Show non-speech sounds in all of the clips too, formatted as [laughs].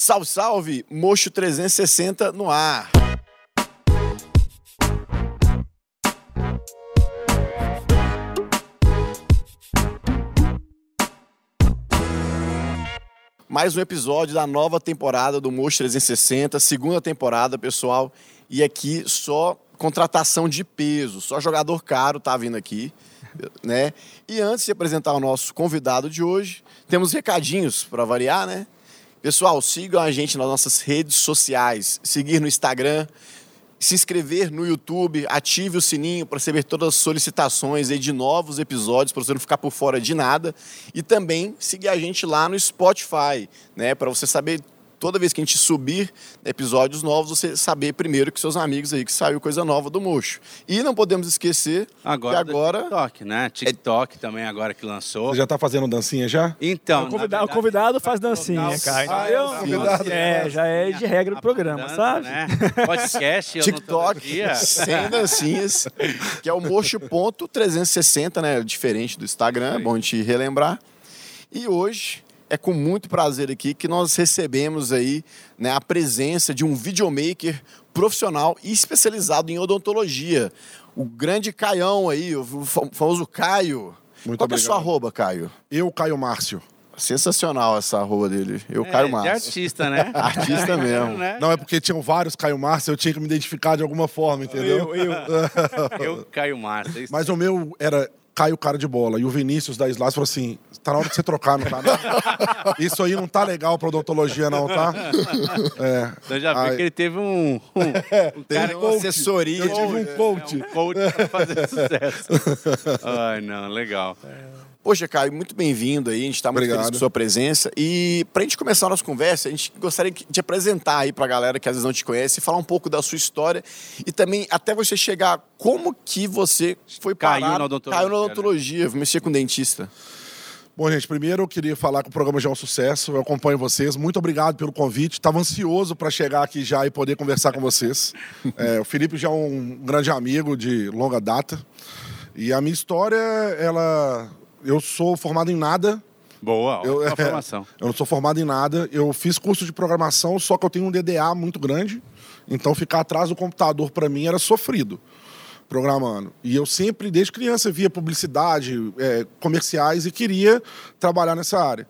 Salve, salve! Mocho 360 no ar. Mais um episódio da nova temporada do Mocho 360, segunda temporada, pessoal. E aqui só contratação de peso, só jogador caro tá vindo aqui, né? E antes de apresentar o nosso convidado de hoje, temos recadinhos para variar, né? Pessoal, sigam a gente nas nossas redes sociais. Seguir no Instagram, se inscrever no YouTube, ative o sininho para receber todas as solicitações de novos episódios, para você não ficar por fora de nada. E também seguir a gente lá no Spotify, né? Para você saber toda vez que a gente subir episódios novos, você saber primeiro que seus amigos aí que saiu coisa nova do Mocho. E não podemos esquecer Agora, que agora TikTok, né? TikTok também agora que lançou. Você já tá fazendo dancinha já? Então, O convidado, na o verdade, convidado faz dancinha, o- cara. Ah, é o convidado. É, já é de regra do programa, dança, sabe? Né? Podcast, eu TikTok, sem dancinhas, que é o Mocho.360, né? Diferente do Instagram, é bom a gente relembrar. E hoje é com muito prazer aqui que nós recebemos aí né, a presença de um videomaker profissional e especializado em odontologia. O grande Caião aí, o fam- famoso Caio. Muito Qual que é a sua arroba, Caio? Eu, Caio Márcio. Sensacional essa arroba dele. Eu, É, Caio de Márcio. artista, né? [laughs] Artista [laughs] mesmo. Né? Não, é porque tinham vários Caio Márcio, eu tinha que me identificar de alguma forma, entendeu? Eu, eu. [laughs] Eu caio massa. Isso Mas o meu era Caio Cara de Bola. E o Vinícius da Slash falou assim: tá na hora de você trocar, não tá? não? Isso aí não tá legal pra odontologia, não, tá? [laughs] É. Eu já vi Ai. que ele teve um, um, [laughs] um Tem uma assessoria. Eu tive um coach. um coach pra fazer [laughs] sucesso. Ai, não, legal. Poxa, Caio, muito bem-vindo aí. A gente está muito Obrigado. feliz com sua presença. E para a gente começar a nossa conversa, a gente gostaria de apresentar aí para a galera que às vezes não te conhece, falar um pouco da sua história e também até você chegar como que você foi Caiu parar, na odontologia, caiu na odontologia, mexer com dentista. Bom, gente, primeiro eu queria falar que o programa já é um sucesso. Eu acompanho vocês. Muito obrigado pelo convite. Estava ansioso para chegar aqui já e poder conversar com vocês. [laughs] É, o Felipe já é um grande amigo de longa data. E a minha história, ela. Eu sou formado em nada. Boa, Eu, [laughs] é, formação. eu não sou formado em nada. Eu fiz curso de programação, só que eu tenho um DDA muito grande. Então ficar atrás do computador para mim era sofrido programando. E eu sempre, desde criança, via publicidade, é, comerciais e queria trabalhar nessa área.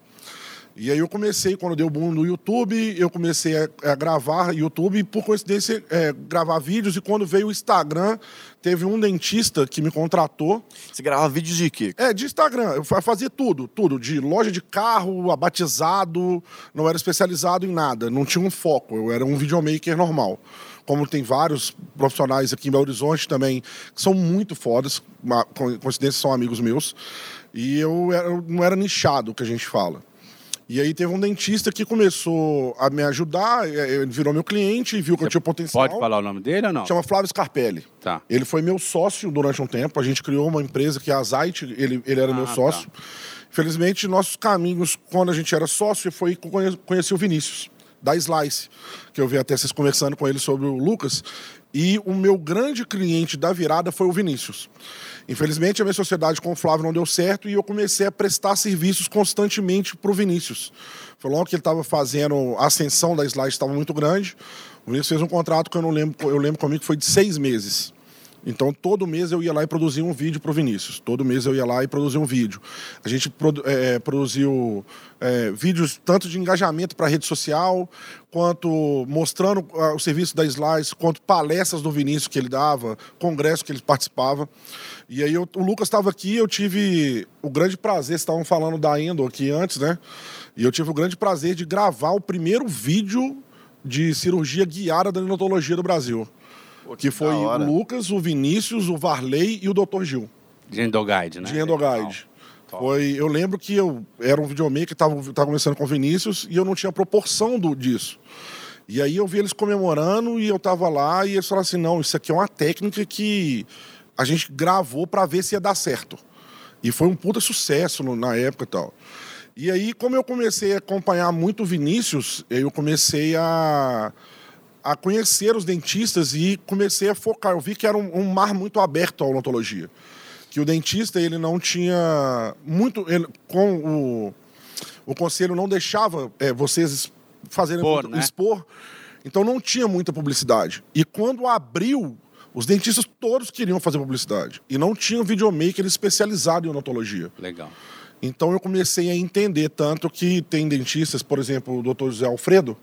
E aí eu comecei, quando deu boom no YouTube, eu comecei a, a gravar YouTube e, por coincidência, é, gravar vídeos. E quando veio o Instagram, teve um dentista que me contratou Você gravava vídeos de quê? é, de Instagram. Eu fa- fazia tudo, tudo. De loja de carro, a batizado, não era especializado em nada, não tinha um foco. Eu era um videomaker normal. Como tem vários profissionais aqui em Belo Horizonte também, que são muito fodas, coincidência são amigos meus. E eu, era- eu não era nichado, que a gente fala. E aí teve um dentista que começou a me ajudar, é, ele virou meu cliente, viu que eu tinha potencial. Pode falar o nome dele ou não? Chama Flávio Scarpelli. Tá. Ele foi meu sócio durante um tempo. A gente criou uma empresa que é a Zite, ele, ele era Ah, meu tá. sócio. Infelizmente, nossos caminhos, quando a gente era sócio, foi que eu conhe- conheci o Vinícius, da Slice, que eu vi até vocês conversando com ele sobre o Lucas. E o meu grande cliente da virada foi o Vinícius. Infelizmente, a minha sociedade com o Flávio não deu certo e eu comecei a prestar serviços constantemente para o Vinícius. Foi logo que ele estava fazendo a ascensão da Slice, estava muito grande. O Vinícius fez um contrato que eu não lembro, eu lembro comigo que foi de seis meses. Então, todo mês eu ia lá e produzia um vídeo para o Vinícius. Todo mês eu ia lá e produzia um vídeo. A gente produ eh, produziu eh, vídeos tanto de engajamento para rede social, quanto mostrando ah, o serviço da Slice, quanto palestras do Vinícius que ele dava, congresso que ele participava. E aí eu- o Lucas estava aqui, eu tive o grande prazer, estavam falando da Endo aqui antes, né? E eu tive o grande prazer de gravar o primeiro vídeo de cirurgia guiada da odontologia do Brasil. Que foi o. Lucas, o Vinícius, o Varley e o Dr. Gil, De Endoguide, né? de Endoguide. Foi, eu lembro que eu era um videomaker, estava tava começando com o Vinícius e eu não tinha proporção do, disso. E aí eu vi eles comemorando e eu tava lá e eles falaram assim: não, isso aqui é uma técnica que a gente gravou para ver se ia dar certo. E foi um puta sucesso no- na época e tal. E aí, como eu comecei a acompanhar muito o Vinícius, eu comecei a, a conhecer os dentistas e comecei a focar. Eu vi que era um, um mar muito aberto a odontologia. Que o dentista, ele não tinha muito... Ele, com o, o conselho não deixava é, vocês fazer Expor, né? expor. Então não tinha muita publicidade. E quando abriu, os dentistas todos queriam fazer publicidade. E não tinha um videomaker especializado em odontologia. Legal. Então eu comecei a entender tanto que tem dentistas, por exemplo, o doutor José Alfredo,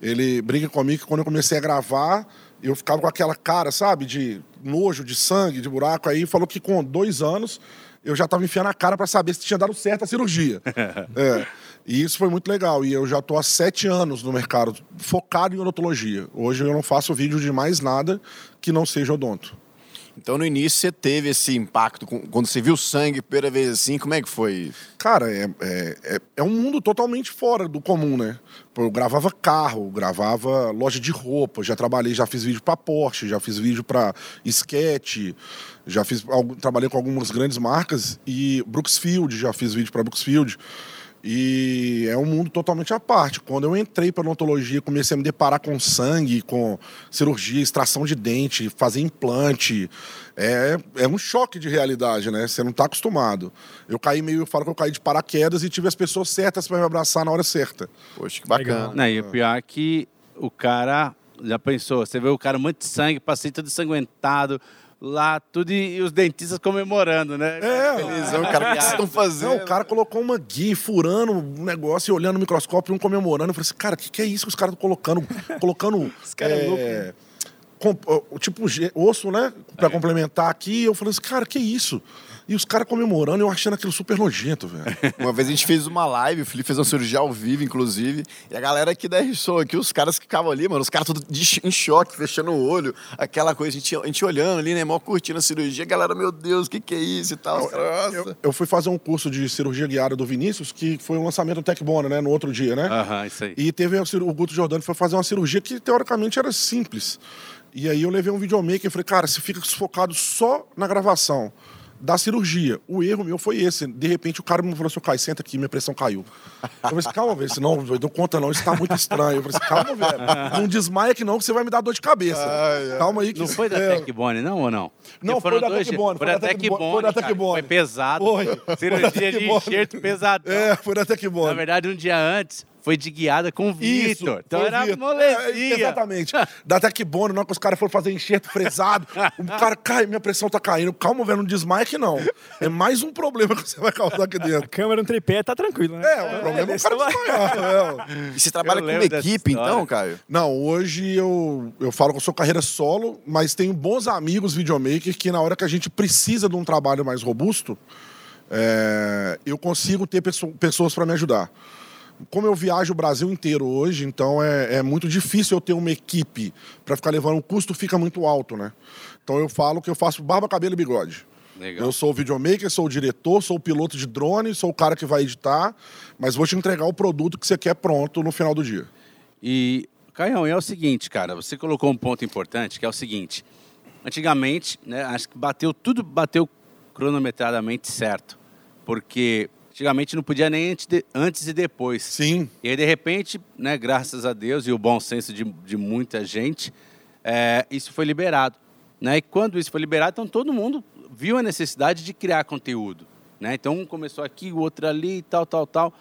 ele brinca comigo que quando eu comecei a gravar, eu ficava com aquela cara, sabe, de nojo, de sangue, de buraco. Aí falou que com dois anos eu já estava enfiando a cara para saber se tinha dado certo a cirurgia. [laughs] é. E isso foi muito legal. E eu já estou há sete anos no mercado, focado em odontologia. Hoje eu não faço vídeo de mais nada que não seja odonto. Então, no início, você teve esse impacto quando você viu sangue primeira vez assim. Como é que foi? Cara, é, é, é, é um mundo totalmente fora do comum, né? Eu gravava carro, gravava loja de roupa, já trabalhei, já fiz vídeo pra Porsche, já fiz vídeo pra Sketch, já fiz, trabalhei com algumas grandes marcas e Brooksfield, já fiz vídeo pra Brooksfield. E é um mundo totalmente à parte. Quando eu entrei para odontologia, comecei a me deparar com sangue, com cirurgia, extração de dente, fazer implante. É, é um choque de realidade, né? Você não está acostumado. Eu caí meio, eu falo que eu caí de paraquedas e tive as pessoas certas para me abraçar na hora certa. Poxa, que bacana. Legal. Não, e o pior é que o cara já pensou, você vê o cara muito de sangue, passei todo ensanguentado lá, tudo e, e os dentistas comemorando, né? É, Felizão, cara, o que vocês estão fazendo? Não, o cara colocou uma guia furando um negócio e olhando no microscópio, um comemorando. Eu falei assim, cara, o que, que é isso que os caras estão colocando? colocando. [laughs] cara é é, louco, né? com- tipo osso, né? Pra complementar aqui. Eu falei assim, cara, que isso? E os caras comemorando, eu achando aquilo super nojento, velho. [laughs] Uma vez a gente fez uma live, o Felipe fez uma cirurgia ao vivo, inclusive, e a galera aqui da RSO aqui, os caras que ficavam ali, mano, os caras todos em choque, fechando o olho, aquela coisa, a gente, a gente olhando ali, né, mó curtindo a cirurgia, a galera, meu Deus, o que que é isso e tal, nossa. Eu, eu fui fazer um curso de cirurgia guiada do Vinícius, que foi um lançamento do Tecbona, né? No outro dia, né? Aham, isso aí. E teve o, Guto Jordano foi fazer uma cirurgia que teoricamente era simples. E aí eu levei um videomaker e falei, cara, você fica focado só na gravação da cirurgia. O erro meu foi esse. De repente o cara me falou assim, Caio, senta aqui, minha pressão caiu. Eu falei assim, calma, velho, senão não dou conta não, isso tá muito estranho. Eu falei assim, calma, velho, não desmaia que não, que você vai me dar dor de cabeça. Calma aí que... Não foi da é, Tecbone, não, ou não? Não, foi foram da dois Tecbone, dias. Foi da Tecbone, foi da. Tecbone. Foi pesado. Foi. Foi Cirurgia da de enxerto pesado. É, foi da Tecbone. Na verdade, um dia antes, foi de guiada com o Vitor. Então era Vitor. molezinha. É, exatamente. Da Tecbone, na hora que os caras foram fazer enxerto fresado, o cara cai, minha pressão tá caindo. Calma, velho, não desmaia que não. É mais um problema que você vai causar aqui dentro. Câmera no tripé, tá tranquilo, né? É, o problema é o cara desmaiar. é. E você trabalha com uma equipe, então, Caio? Não, hoje eu, eu falo que eu sou carreira solo, mas tenho bons amigos videomakers que na hora que a gente precisa de um trabalho mais robusto, é, eu consigo ter pesso- pessoas para me ajudar. Como eu viajo o Brasil inteiro hoje, então é, é muito difícil eu ter uma equipe para ficar levando, o custo fica muito alto, né? Então eu falo que eu faço barba, cabelo e bigode. Legal. Eu sou o videomaker, sou o diretor, sou o piloto de drone, sou o cara que vai editar, mas vou te entregar o produto que você quer pronto no final do dia. E, Caião, é o seguinte, cara, você colocou um ponto importante, que é o seguinte. Antigamente, né, acho que bateu, tudo bateu cronometradamente certo. Porque antigamente não podia nem antes, e depois. Sim. E aí, de repente, né, graças a Deus e o bom senso de, de muita gente, é, isso foi liberado. Né? E quando isso foi liberado, então todo mundo viu a necessidade de criar conteúdo. Né? Então, um começou aqui, o outro ali, tal, tal, tal.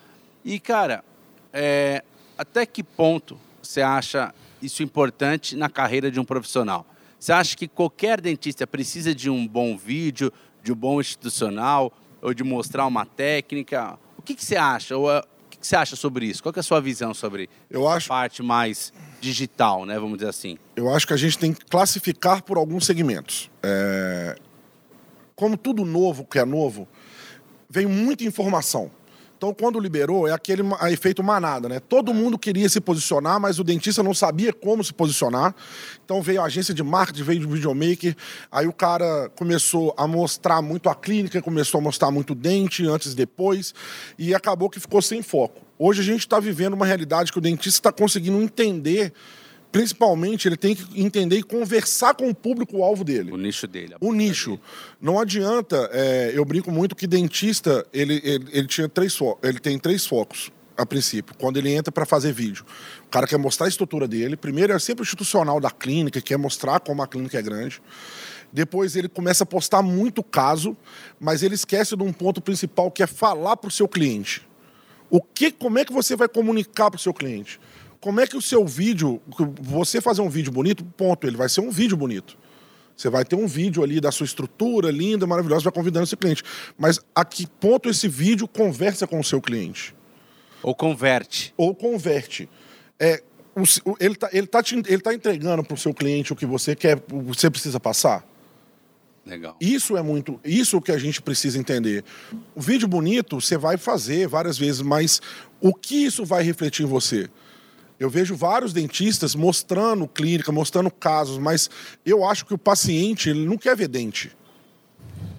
E, cara, é, até que ponto você acha isso importante na carreira de um profissional? Você acha que qualquer dentista precisa de um bom vídeo, de um bom institucional, ou de mostrar uma técnica? O que, que você acha? Ou, ah, o que, que você acha sobre isso? Qual é a sua visão sobre Eu a acho, parte mais digital, né? Vamos dizer assim. eu acho que a gente tem que classificar por alguns segmentos. É, Como tudo novo que é novo, vem muita informação. Então, quando liberou, é aquele ma- efeito manada, né? Todo mundo queria se posicionar, mas o dentista não sabia como se posicionar. Então, veio a agência de marketing, veio o videomaker. Aí o cara começou a mostrar muito a clínica, começou a mostrar muito dente antes e depois, e acabou que ficou sem foco. Hoje a gente está vivendo uma realidade que o dentista está conseguindo entender, principalmente, ele tem que entender e conversar com o público-alvo dele O nicho dele. o nicho. Não adianta, é, eu brinco muito que dentista, ele, ele, ele tinha três ele tem três focos a princípio, quando ele entra para fazer vídeo. O cara quer mostrar a estrutura dele, primeiro é sempre o institucional da clínica, quer mostrar como a clínica é grande. Depois ele começa a postar muito caso, mas ele esquece de um ponto principal que é falar para o seu cliente. O que, como é que você vai comunicar para o seu cliente? Como é que o seu vídeo, você fazer um vídeo bonito, ponto, ele vai ser um vídeo bonito. Você vai ter um vídeo ali da sua estrutura linda, maravilhosa, vai convidando esse cliente. Mas a que ponto esse vídeo conversa com o seu cliente? Ou converte. Ou converte. É, o, ele está ele tá ele tá entregando para o seu cliente o que você quer, você precisa passar? Legal. Isso é muito, isso que a gente precisa entender. O vídeo bonito você vai fazer várias vezes, mas o que isso vai refletir em você? Eu vejo vários dentistas mostrando clínica, mostrando casos, mas eu acho que o paciente ele não quer ver dente.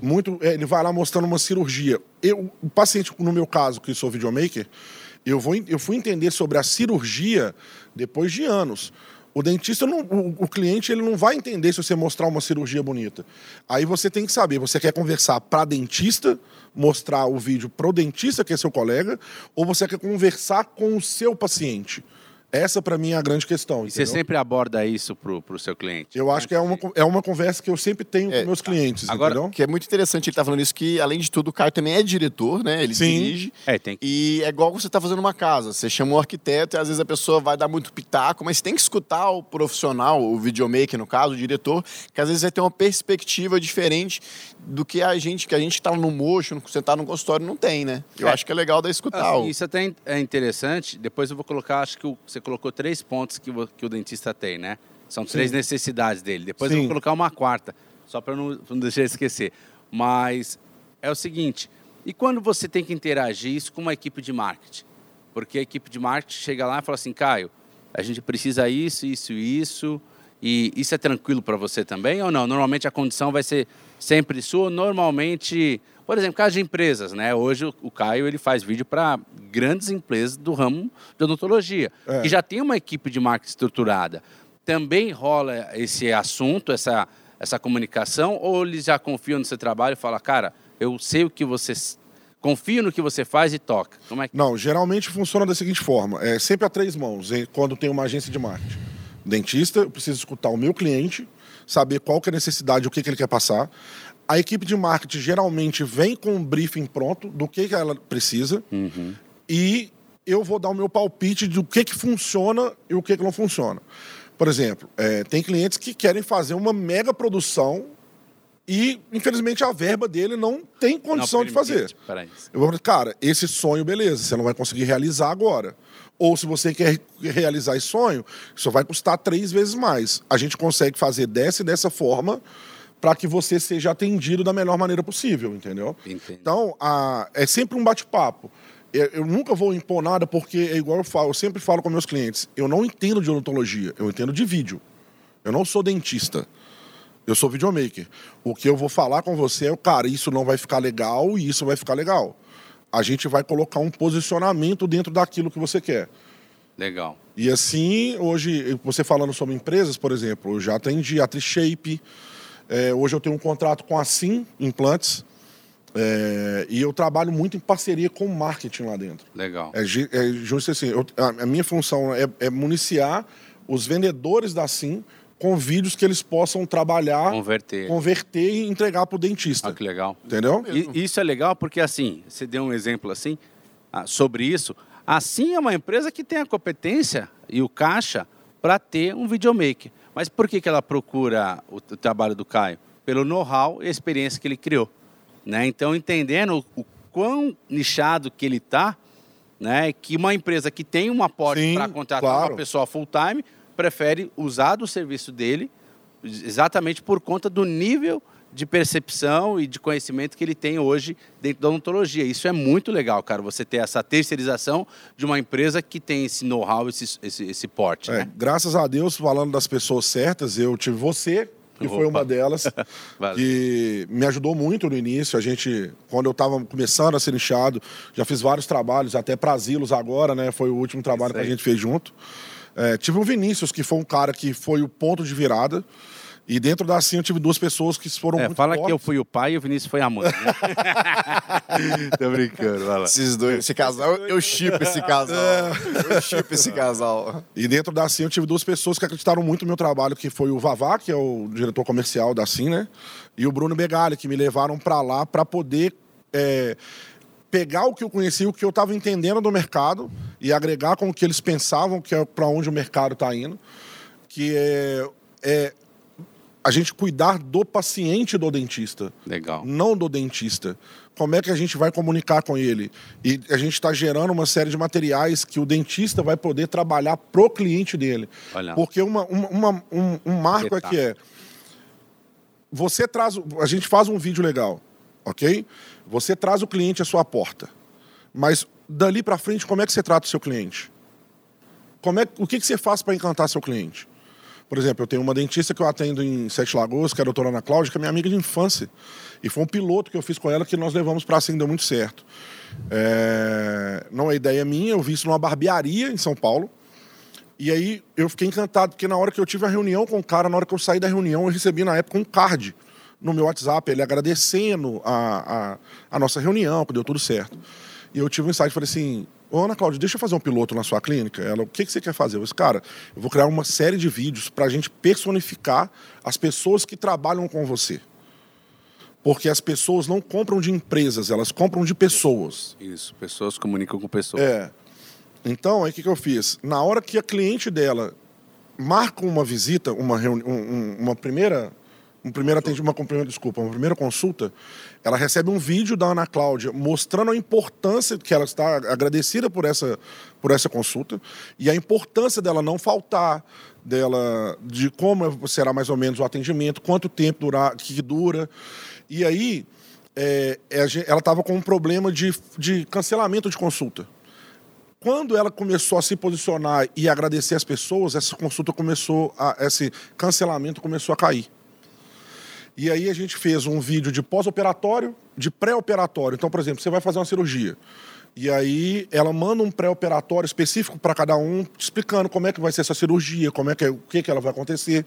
Muito, é, ele vai lá mostrando uma cirurgia. Eu, o paciente, no meu caso, que sou videomaker, eu, vou, eu fui entender sobre a cirurgia depois de anos. O dentista, não, o, o, cliente, ele não vai entender se você mostrar uma cirurgia bonita. Aí você tem que saber, você quer conversar para dentista, mostrar o vídeo para o dentista, que é seu colega, ou você quer conversar com o seu paciente. Essa, para mim, é a grande questão. E entendeu? você sempre aborda isso para o seu cliente? Eu acho que é uma, é uma conversa que eu sempre tenho é, com meus clientes. Agora, entendeu? que é muito interessante ele estar tá falando isso, que além de tudo, o cara também é diretor, né? Ele Sim. dirige. É, tem que... E é igual você está fazendo uma casa. Você chama um arquiteto e às vezes a pessoa vai dar muito pitaco, mas tem que escutar o profissional, o videomaker, no caso, o diretor, que às vezes vai ter uma perspectiva diferente do que a gente, que a gente está no mocho, sentado no consultório, não tem, né? Eu é. acho que é legal da escutar. Assim, Isso até é interessante. Depois eu vou colocar, acho que você colocou três pontos que o, que o dentista tem, né? São três Sim. necessidades dele. Depois Sim. eu vou colocar uma quarta, só para não, não deixar de esquecer. Mas é o seguinte: e quando você tem que interagir isso com uma equipe de marketing? Porque a equipe de marketing chega lá e fala assim, Caio, a gente precisa isso, isso, isso. E isso é tranquilo para você também ou não? Normalmente a condição vai ser sempre sua. Normalmente, por exemplo, caso de empresas, né? Hoje o Caio ele faz vídeo para grandes empresas do ramo de odontologia, é. que já tem uma equipe de marketing estruturada. Também rola esse assunto, essa, essa comunicação, ou eles já confiam no seu trabalho e falam, cara, eu sei o que você confio no que você faz e toca. Como é que... Não, geralmente funciona da seguinte forma: é sempre a três mãos, quando tem uma agência de marketing. Dentista, eu preciso escutar o meu cliente, saber qual que é a necessidade, o que, que ele quer passar. A equipe de marketing geralmente vem com um briefing pronto do que, que ela precisa uhum. e eu vou dar o meu palpite do que, que funciona e o que, que não funciona. Por exemplo, é, tem clientes que querem fazer uma mega produção e, infelizmente, a verba dele não tem condição não de fazer. Eu vou cara, esse sonho, beleza, você não vai conseguir realizar agora. Ou se você quer realizar esse sonho, isso vai custar três vezes mais. A gente consegue fazer dessa e dessa forma para que você seja atendido da melhor maneira possível, entendeu? Entendi. Então, a, é sempre um bate-papo. Eu, eu, nunca vou impor nada porque, é igual eu falo, eu sempre falo com meus clientes, eu não entendo de odontologia, eu entendo de vídeo. Eu não sou dentista. Eu sou videomaker. O que eu vou falar com você é, cara, isso não vai ficar legal e isso vai ficar legal a gente vai colocar um posicionamento dentro daquilo que você quer. Legal. E assim, hoje, você falando sobre empresas, por exemplo, eu já atendi a Trishape, é, hoje eu tenho um contrato com a Sim Implantes, é, e eu trabalho muito em parceria com o marketing lá dentro. Legal. É, é justo assim, eu, a, a, minha função é, é municiar os vendedores da Sim com vídeos que eles possam trabalhar, converter, converter e entregar para o dentista. Ah, que legal. Entendeu? E, isso é legal porque, assim, você deu um exemplo assim, ah, sobre isso. Assim é uma empresa que tem a competência e o caixa para ter um videomaker. Mas por que, que ela procura o, o trabalho do Caio? Pelo know-how e a experiência que ele criou. Né? Então, entendendo o, o quão nichado que ele está, né? que uma empresa que tem um aporte para contratar claro. uma pessoa full-time prefere usar do serviço dele exatamente por conta do nível de percepção e de conhecimento que ele tem hoje dentro da odontologia. Isso é muito legal, cara, você ter essa terceirização de uma empresa que tem esse know-how, esse, esse, esse porte. É, né? Graças a Deus, falando das pessoas certas, eu tive você, que Opa. foi uma delas, [laughs] que me ajudou muito no início. A gente, quando eu estava começando a ser inchado, já fiz vários trabalhos, até para asilos agora, né? Foi o último trabalho que a gente fez junto. É, tive o Vinícius, que foi um cara que foi o ponto de virada. E dentro da assim eu tive duas pessoas que foram é, muito fala fortes. que eu fui o pai e o Vinícius foi a mãe. Né? [laughs] Tô brincando, vai lá. Esses dois, esse casal, eu chipo esse casal. É. Eu chipo esse casal. E dentro da assim eu tive duas pessoas que acreditaram muito no meu trabalho, que foi o Vavá, que é o diretor comercial da Sim, né? E o Bruno Begali, que me levaram para lá para poder é, pegar o que eu conhecia, o que eu estava entendendo do mercado e agregar com o que eles pensavam que é para onde o mercado está indo, que é, é a gente cuidar do paciente do dentista. Legal. Não do dentista. Como é que a gente vai comunicar com ele? E a gente está gerando uma série de materiais que o dentista vai poder trabalhar pro cliente dele. Olha. Porque uma, uma- uma- um, um marco aqui é. Você traz. A gente faz um vídeo legal, ok? Você traz o cliente à sua porta. Mas dali para frente, como é que você trata o seu cliente? Como é, o que, que você faz para encantar seu cliente? Por exemplo, eu tenho uma dentista que eu atendo em Sete Lagoas, que é a doutora Ana Cláudia, que é minha amiga de infância. E foi um piloto que eu fiz com ela que nós levamos para cima, deu muito certo. É, Não é ideia minha, eu vi isso numa barbearia em São Paulo. E aí eu fiquei encantado, porque na hora que eu tive a reunião com o cara, na hora que eu saí da reunião, eu recebi na época um card no meu WhatsApp, ele agradecendo a, a, a nossa reunião, que deu tudo certo. E eu tive um insight, falei assim, ô Ana Cláudia, deixa eu fazer um piloto na sua clínica. Ela, o que, que você quer fazer? Eu disse, cara, eu vou criar uma série de vídeos para a gente personificar as pessoas que trabalham com você. Porque as pessoas não compram de empresas, elas compram de pessoas. Isso, pessoas comunicam com pessoas. É. Então, aí o que, que eu fiz? Na hora que a cliente dela marca uma visita, uma, reuni um- um- uma primeira. Um primeiro atendimento, uma, desculpa, uma primeira consulta, ela recebe um vídeo da Ana Cláudia mostrando a importância que ela está agradecida por essa, por essa consulta e a importância dela não faltar, dela de como será mais ou menos o atendimento, quanto tempo durar, que dura. E aí é, é, ela estava com um problema de, de cancelamento de consulta. Quando ela começou a se posicionar e agradecer as pessoas, essa consulta começou, a, esse cancelamento começou a cair. E aí a gente fez um vídeo de pós-operatório, de pré-operatório. Então, por exemplo, você vai fazer uma cirurgia. E aí ela manda um pré-operatório específico para cada um, explicando como é que vai ser essa cirurgia, como é que, o que, que ela vai acontecer.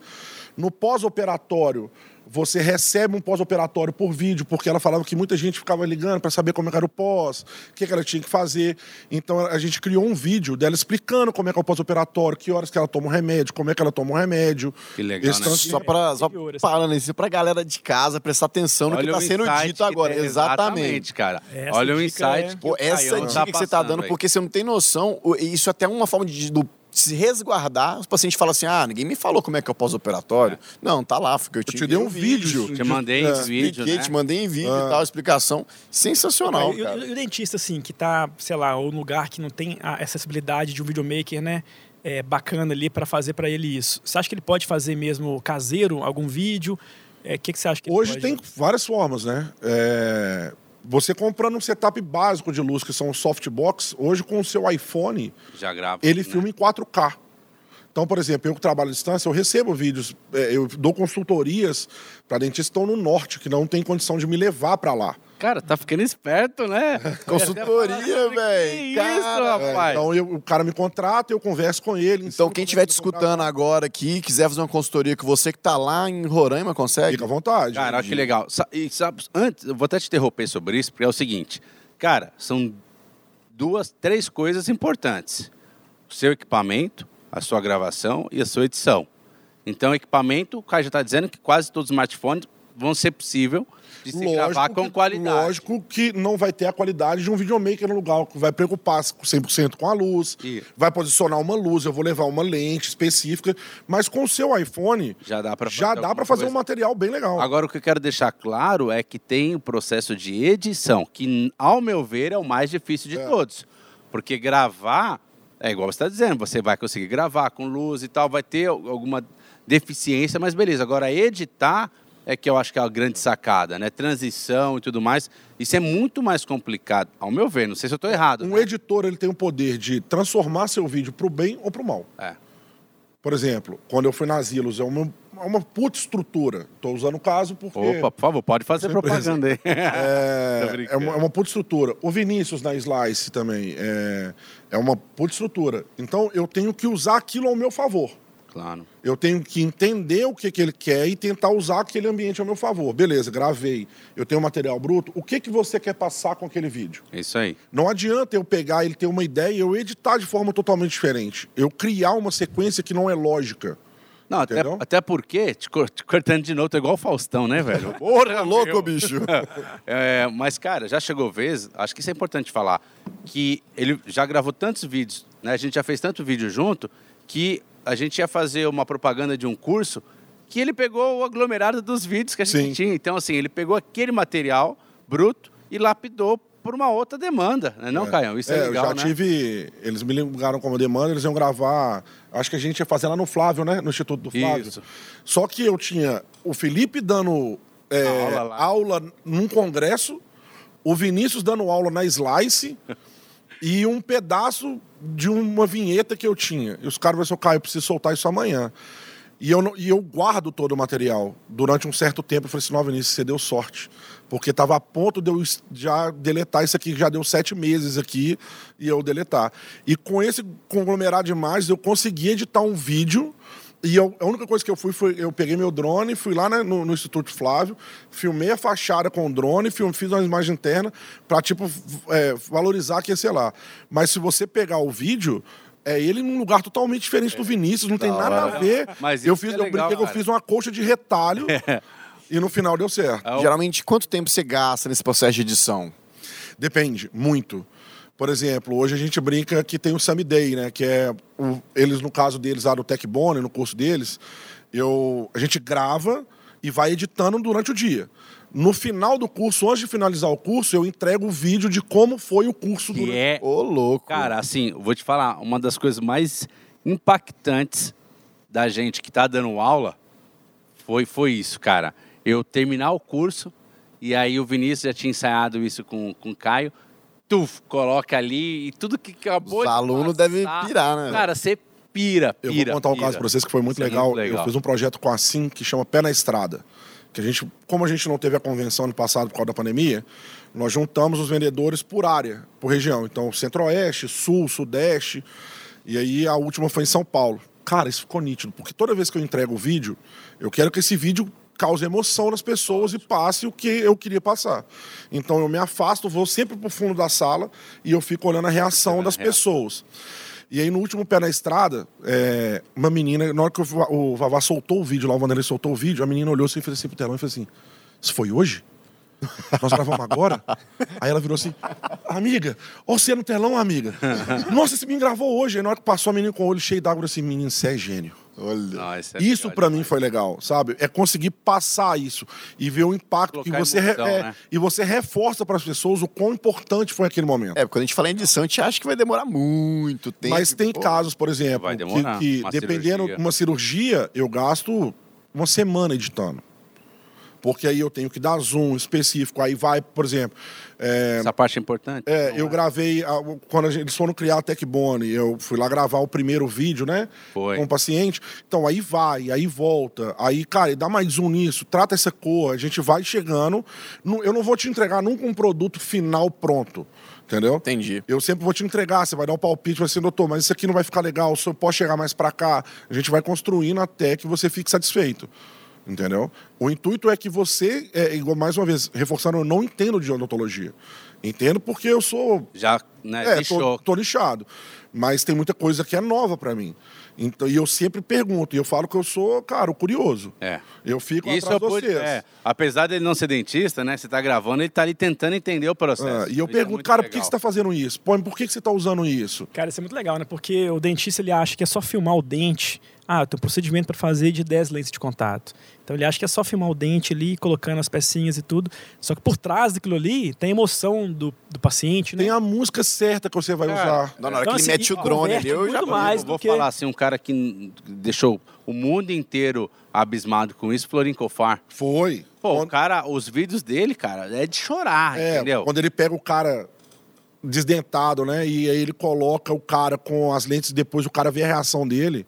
No pós-operatório, você recebe um pós-operatório por vídeo, porque ela falava que muita gente ficava ligando para saber como é que era o pós, o que, que ela tinha que fazer. Então a gente criou um vídeo dela explicando como é que é o pós-operatório, que horas que ela toma o remédio, como é que ela toma o remédio. Que legal, Esse né? Só para só parando isso pra galera de casa prestar atenção no que Olha tá o sendo dito que agora. tem- Exatamente. cara. Essa Olha o insight é- que Pô, o essa dica que você tá passando dando, aí. porque você não tem noção, isso é até uma forma de do- se resguardar. Os pacientes falam assim: ah, ninguém me falou como é que é o pós-operatório. Não, tá lá, porque eu te, te dei um vídeo. Te mandei É, esse vídeo, Expliquei, né? te mandei em vídeo Ah. e tal, explicação. Sensacional, e, o- cara. e o dentista, assim, que tá, sei lá, ou num lugar que não tem a acessibilidade de um videomaker, né? é, bacana ali para fazer para ele isso. Você acha que ele pode fazer mesmo caseiro, algum vídeo? É, O que, que você acha que ele Hoje pode- tem várias formas, né? É, Você comprando um setup básico de luz, que são softbox, hoje com o seu iPhone, Já grava. ele né? filma em 4K. Então, por exemplo, eu que trabalho à distância, eu recebo vídeos, é, eu dou consultorias para dentistas que estão no norte, que não tem condição de me levar para lá. Cara, tá ficando esperto, né? [laughs] Consultoria, Que velho. isso, Cara, É, rapaz. então eu- o cara me contrata, eu converso com ele. Então, quem estiver é te que escutando agora aqui, quiser fazer uma consultoria com você que tá lá em Roraima, consegue? Fica à vontade. Cara, olha que legal. E sabe, antes, eu vou até te interromper sobre isso, porque é o seguinte. Cara, são duas, três coisas importantes. O seu equipamento, a sua gravação e a sua edição. Então, equipamento, o cara já está dizendo que quase todos os smartphones vão ser possível de se gravar com que, qualidade. Lógico que não vai ter a qualidade de um videomaker no lugar, que vai preocupar 100% com a luz, Isso. vai posicionar uma luz, eu vou levar uma lente específica, mas com o seu iPhone Já dá para já dá para fazer um material bem legal. Agora, o que eu quero deixar claro é que tem o processo de edição, que, ao meu ver, é o mais difícil de É. todos. Porque gravar, é igual você está dizendo, você vai conseguir gravar com luz e tal, vai ter al- alguma deficiência, mas beleza. Agora, editar é que eu acho que é a grande sacada, né? Transição e tudo mais. Isso é muito mais complicado, ao meu ver. Não sei se eu estou errado. Um né? editor ele tem o poder de transformar seu vídeo para o bem ou para o mal. É. Por exemplo, quando eu fui na Zilos, é uma, é uma puta estrutura. Estou usando o caso porque Opa, por favor, pode fazer Sempre propaganda aí. [laughs] É, [laughs] é, uma, é uma puta estrutura. O Vinícius na Slice também é, é uma puta estrutura. Então eu tenho que usar aquilo ao meu favor. Claro. Eu tenho que entender o que, que ele quer e tentar usar aquele ambiente ao meu favor. Beleza, gravei. Eu tenho material bruto. O que, que você quer passar com aquele vídeo? É isso aí. Não adianta eu pegar ele ter uma ideia e eu editar de forma totalmente diferente. Eu criar uma sequência que não é lógica. Não, até, até porque, te, cor- te cortando de novo, tô igual o Faustão, né, velho? [laughs] Porra, louco, bicho. [laughs] É, mas, cara, já chegou vez, acho que isso é importante falar, que ele já gravou tantos vídeos, né? A gente já fez tanto vídeo junto, que a gente ia fazer uma propaganda de um curso que ele pegou o aglomerado dos vídeos que a gente Sim. tinha. Então, assim, ele pegou aquele material bruto e lapidou por uma outra demanda, né? Não, Caião? Isso é, legal, eu já né? tive. Eles me ligaram com uma demanda, eles iam gravar. Acho que a gente ia fazer lá no Flávio, né? No Instituto do Flávio. Isso. Só que eu tinha o Felipe dando é, Aula lá. aula num congresso, o Vinícius dando aula na Slice [laughs] e um pedaço de uma vinheta que eu tinha. E os caras falaram assim, Caio, eu preciso soltar isso amanhã. E eu, e eu guardo todo o material. Durante um certo tempo, eu falei assim, não, Vinícius, você deu sorte. Porque estava a ponto de eu já deletar isso aqui, já deu sete meses aqui, e eu deletar. E com esse conglomerado de imagens, eu consegui editar um vídeo. E eu- a única coisa que eu fui foi, eu peguei meu drone, fui lá né, no, no Instituto Flávio, filmei a fachada com o drone, film- fiz uma imagem interna para tipo é, valorizar que ia ser lá. Mas se você pegar o vídeo, é ele num lugar totalmente diferente do Vinícius, não tem nada a ver. Mas eu fiz, é eu legal, brinquei que eu fiz uma coxa de retalho [laughs] e no final deu certo. É Geralmente, quanto tempo você gasta nesse processo de edição? Depende, muito. Por exemplo, hoje a gente brinca que tem o Sammy Day, né? Que é o- eles, no caso deles, lá do Techbone, no curso deles, eu, a gente grava e vai editando durante o dia. No final do curso, antes de finalizar o curso, eu entrego o vídeo de como foi o curso Que durante... é Ô, louco. Cara, assim, eu vou te falar, uma das coisas mais impactantes da gente que tá dando aula foi, foi isso, cara. Eu terminar o curso e aí o Vinícius já tinha ensaiado isso com, com o Caio. Tu coloca ali e tudo que acabou Os de alunos devem pirar, né? Cara, você pira, Eu pira. vou contar um pira. caso pra vocês que foi muito é legal. muito legal. Eu fiz um projeto com a Sim que chama Pé na Estrada. Que a gente, como a gente não teve a convenção ano passado por causa da pandemia, nós juntamos os vendedores por área, por região. Então, Centro-Oeste, Sul, Sudeste. E aí a última foi em São Paulo. Cara, isso ficou nítido, porque toda vez que eu entrego o vídeo, eu quero que esse vídeo cause emoção nas pessoas e passe o que eu queria passar. Então eu me afasto, vou sempre pro fundo da sala e eu fico olhando a reação das pessoas. E aí, no último pé na estrada, é, uma menina, na hora que o Va- o Vavá soltou o vídeo, lá o Vanderlei soltou o vídeo, a menina olhou assim fez assim pro telão e fez assim: Isso foi hoje? Nós gravamos agora? [laughs] Aí ela virou assim: Amiga, você no telão, amiga. Nossa, esse menino gravou hoje. Aí na hora que passou a menina com o olho cheio d'água, assim: Menino, você é gênio. Olha. Isso é Isso pra mim foi legal, sabe? É conseguir passar isso e ver o impacto que você re- emoção, é, né? e você reforça para as pessoas o quão importante foi aquele momento. É, quando a gente fala em edição, a gente acha que vai demorar muito tempo. Mas tem Pô, casos, por exemplo, que, demorar. que Uma dependendo de uma cirurgia, eu gasto uma semana editando. Porque aí eu tenho que dar zoom específico. Aí vai, por exemplo, é, Essa parte é importante. é, eu é? gravei, a- quando a gente- eles foram criar a Techbone, eu fui lá gravar o primeiro vídeo, né? Foi. Com o paciente. Então, aí vai, aí volta. Aí, cara, dá mais zoom nisso, trata essa cor, a gente vai chegando. Eu não vou te entregar nunca um produto final pronto, entendeu? Entendi. Eu sempre vou te entregar, você vai dar um palpite, vai ser, doutor, mas isso aqui não vai ficar legal, o senhor pode chegar mais pra cá. A gente vai construindo até que você fique satisfeito. Entendeu? O intuito é que você, é, igual mais uma vez, reforçando, eu não entendo de odontologia. Entendo porque eu sou. Já, né, É, tô, tô lixado. Mas tem muita coisa que é nova pra mim. Então, e eu sempre pergunto, e eu falo que eu sou, cara, o curioso. É. Eu fico Isso atrás eu de pude, vocês. é, apesar dele não ser dentista, né? Você tá gravando, ele tá ali tentando entender o processo. Ah, e eu Isso é pergunto, muito cara, por que, legal. que você tá fazendo isso? Pô, por que, que você tá usando isso? Cara, isso é muito legal, né? Porque o dentista ele acha que é só filmar o dente. Ah, eu tenho um procedimento para fazer de 10 lentes de contato. Então ele acha que é só filmar o dente ali, colocando as pecinhas e tudo. Só que por trás daquilo ali tem a emoção do, do paciente, né? Tem a música certa que você vai Cara, usar. Na hora Então, que ele assim, mete o drone ali, eu já mais Eu vou que- falar assim, um cara que deixou o mundo inteiro abismado com isso, Florin Cofar. Foi. Pô, o Quando- cara, os vídeos dele, cara, é de chorar, É, entendeu? quando ele pega o cara desdentado, né? E aí ele coloca o cara com as lentes, depois o cara vê a reação dele.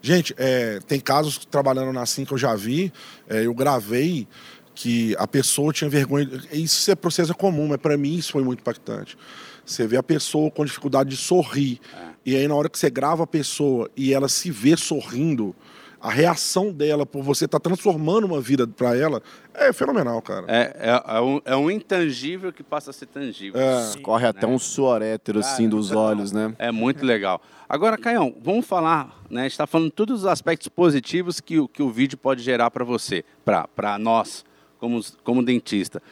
Gente, é, tem casos trabalhando na Sim que eu já vi, é, eu gravei que a pessoa tinha vergonha. Isso é processo comum, mas para mim isso foi muito impactante. Você vê a pessoa com dificuldade de sorrir. E aí, na hora que você grava a pessoa e ela se vê sorrindo, a reação dela por você estar transformando uma vida para ela é fenomenal, cara. É, é, é, um, é um intangível que passa a ser tangível. É. Corre até um suor hétero, assim, dos olhos, né? É muito legal. Agora, Caião, vamos falar, né? A gente está falando todos os aspectos positivos que, o- que o vídeo pode gerar para você, para nós, como, como dentista.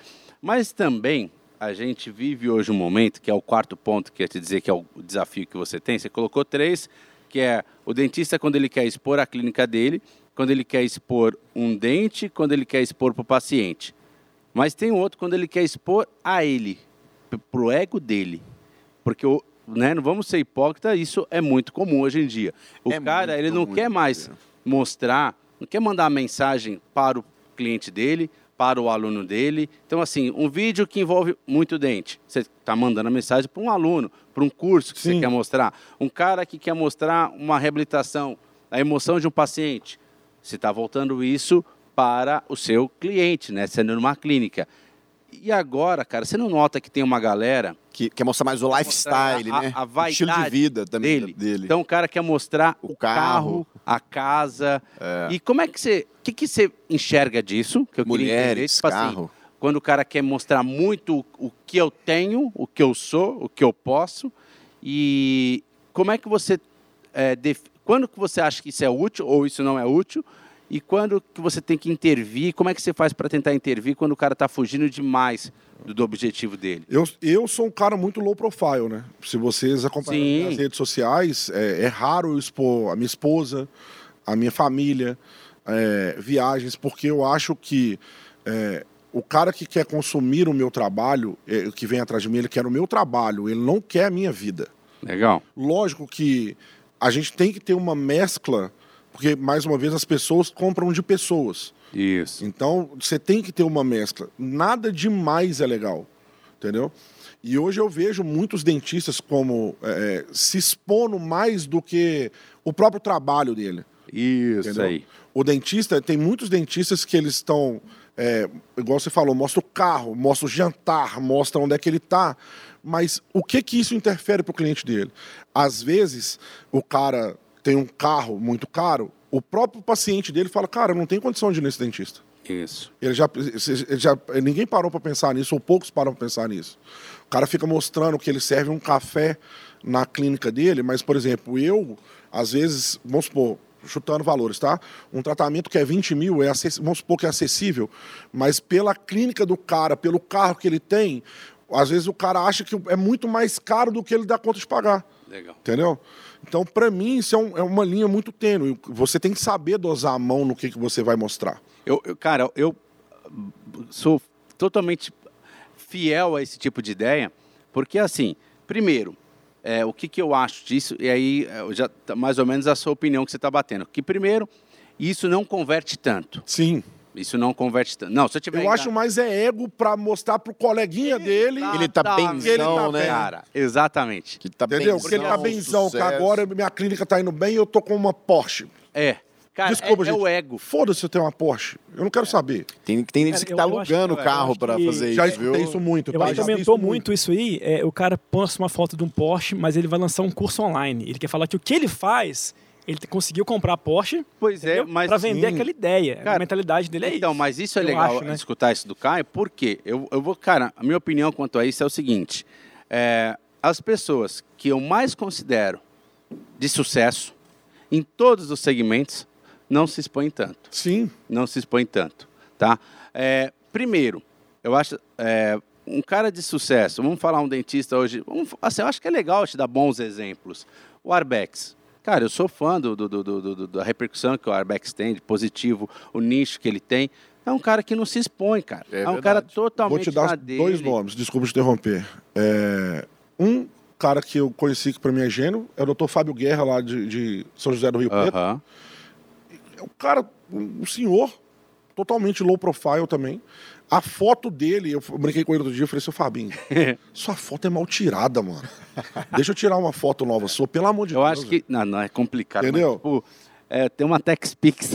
Mas também a gente vive hoje um momento, que é o quarto ponto que eu ia te dizer que é o desafio que você tem. Você colocou três, que é o dentista quando ele quer expor a clínica dele, quando ele quer expor um dente, quando ele quer expor para o paciente. Mas tem outro quando ele quer expor a ele, p- pro ego dele. Porque o, né, não vamos ser hipócritas, isso é muito comum hoje em dia. O É cara, muito ele não quer mais dia. mostrar, não quer mandar mensagem para o cliente dele, para o aluno dele. Então, assim, um vídeo que envolve muito dente. Você está mandando a mensagem para um aluno, para um curso que você Sim. quer mostrar. Um cara que quer mostrar uma reabilitação, a emoção de um paciente. Você está voltando isso para o seu cliente, né? Sendo numa clínica. E agora, cara, você não nota que tem uma galera Que quer mostrar mais o lifestyle, a- né? a O estilo de vida também dele. dele. Então o cara quer mostrar o, O carro, carro. a casa. É. E como é que você. O que, que você enxerga disso? Que eu. Mulheres, Tipo assim, carro. quando o cara quer mostrar muito o, o que eu tenho, o que eu sou, o que eu posso. E como é que você. é, def- Quando que você acha que isso é útil ou isso não é útil? E quando que você tem que intervir? Como é que você faz para tentar intervir quando o cara está fugindo demais do, do objetivo dele? Eu, eu sou um cara muito low profile, né? Se vocês acompanham as redes sociais, é, é raro eu expor a minha esposa, a minha família, é, viagens, porque eu acho que é, o cara que quer consumir o meu trabalho, é, que vem atrás de mim, ele quer o meu trabalho, ele não quer a minha vida. Legal. Lógico que a gente tem que ter uma mescla, porque, mais uma vez, as pessoas compram de pessoas. Isso. Então, você tem que ter uma mescla. Nada demais é legal, entendeu? E hoje eu vejo muitos dentistas como é, se expondo mais do que o próprio trabalho dele. Isso Entendeu? aí. O dentista, tem muitos dentistas que eles estão, é, igual você falou, mostra o carro, mostra o jantar, mostra onde é que ele está. Mas o que que isso interfere para o cliente dele? Às vezes, o cara tem um carro muito caro, o próprio paciente dele fala, cara, eu não tenho condição de ir nesse dentista. Isso. Ele já, ele já, ninguém parou para pensar nisso, ou poucos param para pensar nisso. O cara fica mostrando que ele serve um café na clínica dele, mas, por exemplo, eu, às vezes, vamos supor, chutando valores, tá? Um tratamento que é 20 mil, é acess- vamos supor que é acessível, mas pela clínica do cara, pelo carro que ele tem, às vezes o cara acha que é muito mais caro do que ele dá conta de pagar. Legal. Entendeu? Então, para mim, isso é, um- é uma linha muito tênue. Você tem que saber dosar a mão no que, que você vai mostrar. Eu, eu- cara, eu sou totalmente fiel a esse tipo de ideia, porque assim, primeiro, é, o que, que eu acho disso, e aí é, já tá mais ou menos a sua opinião que você está batendo. Que primeiro, isso não converte tanto. Sim. Isso não converte tanto. Não, se eu tiver. Eu acho mais é ego pra mostrar pro coleguinha dele. Ele tá Exatamente, benzão, né? Cara, exatamente. Que tá Entendeu? benzão, Porque ele tá benzão, que agora minha clínica tá indo bem e eu tô com uma Porsche. É. Cara, Desculpa, é, gente. é o ego. Foda-se se eu tenho uma Porsche. Eu não quero saber. Tem, tem Cara, gente que tá alugando o carro que- fazer Já isso, viu? escutei isso muito. Eu tá? acho que Já aumentou muito isso aí. É, o cara posta uma foto de um Porsche, mas ele vai lançar um curso online. Ele quer falar que o que ele faz, ele conseguiu comprar Porsche Pois é, mas. pra vender sim. aquela ideia. Cara, a mentalidade dele é Então, isso. mas isso é legal acho, né? escutar isso do Caio, porque eu, eu vou, cara, a minha opinião quanto a isso é o seguinte: é, as pessoas que eu mais considero de sucesso em todos os segmentos não se expõem tanto. Sim. Não se expõem tanto, tá? É, primeiro, eu acho é, um cara de sucesso. Vamos falar um dentista hoje. vamos- assim, eu acho que é legal te dar bons exemplos. O Arbex. Cara, eu sou fã do, do- do- do- do- da repercussão que o Arbex tem, de positivo, o nicho que ele tem. É um cara que não se expõe, cara. É É, um cara verdade. totalmente Vou te dar dois dele. nomes, desculpa te interromper. É, um cara que eu conheci que pra mim é gênio é o doutor Fábio Guerra, lá de, de São José do Rio Preto. Aham. É um cara, um senhor, totalmente low profile também. A foto dele, eu brinquei com ele outro dia, eu falei, seu Fabinho, [laughs] sua foto é mal tirada, mano. Deixa eu tirar uma foto nova sua, pelo amor de Eu Deus. acho que. Não, não, é complicado. Entendeu? Mas, tipo, é, tem uma TechPix.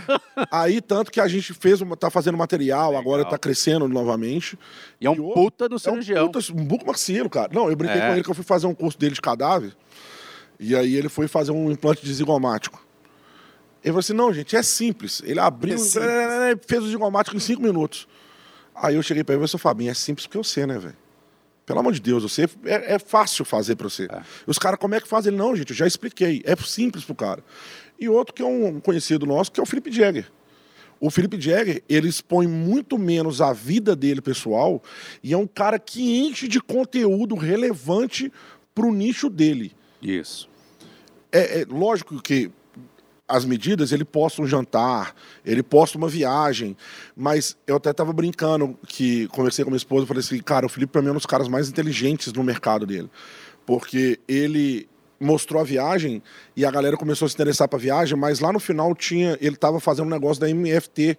[laughs] Aí, tanto que a gente fez, uma, tá fazendo material, agora Legal. tá crescendo novamente. E é um E puta do É um, cirurgião. puta, um buco marcilo, cara. Não, eu brinquei É. com ele que eu fui fazer um curso dele de cadáver. E aí ele foi fazer um implante de zigomático. Ele falou assim: não, gente, é simples. Ele abriu, É simples. fez o digomático em cinco minutos. Aí eu cheguei pra ele e falei, Fabinho, é simples porque eu sei, né, velho? Pelo amor de Deus, você é, é fácil fazer pra você. E os caras, como é que fazem? Ele, não, gente, eu já expliquei. É simples pro cara. E outro que é um conhecido nosso, que é o Felipe Jagger. O Felipe Jagger, ele expõe muito menos a vida dele pessoal e é um cara que enche de conteúdo relevante pro nicho dele. Isso. É, é lógico que as medidas, ele posta um jantar, ele posta uma viagem, mas eu até tava brincando que conversei com minha esposa, falei assim, cara, o Felipe pra mim é um dos caras mais inteligentes no mercado dele, porque ele mostrou a viagem e a galera começou a se interessar pra viagem, mas lá no final tinha, ele tava fazendo um negócio da MFT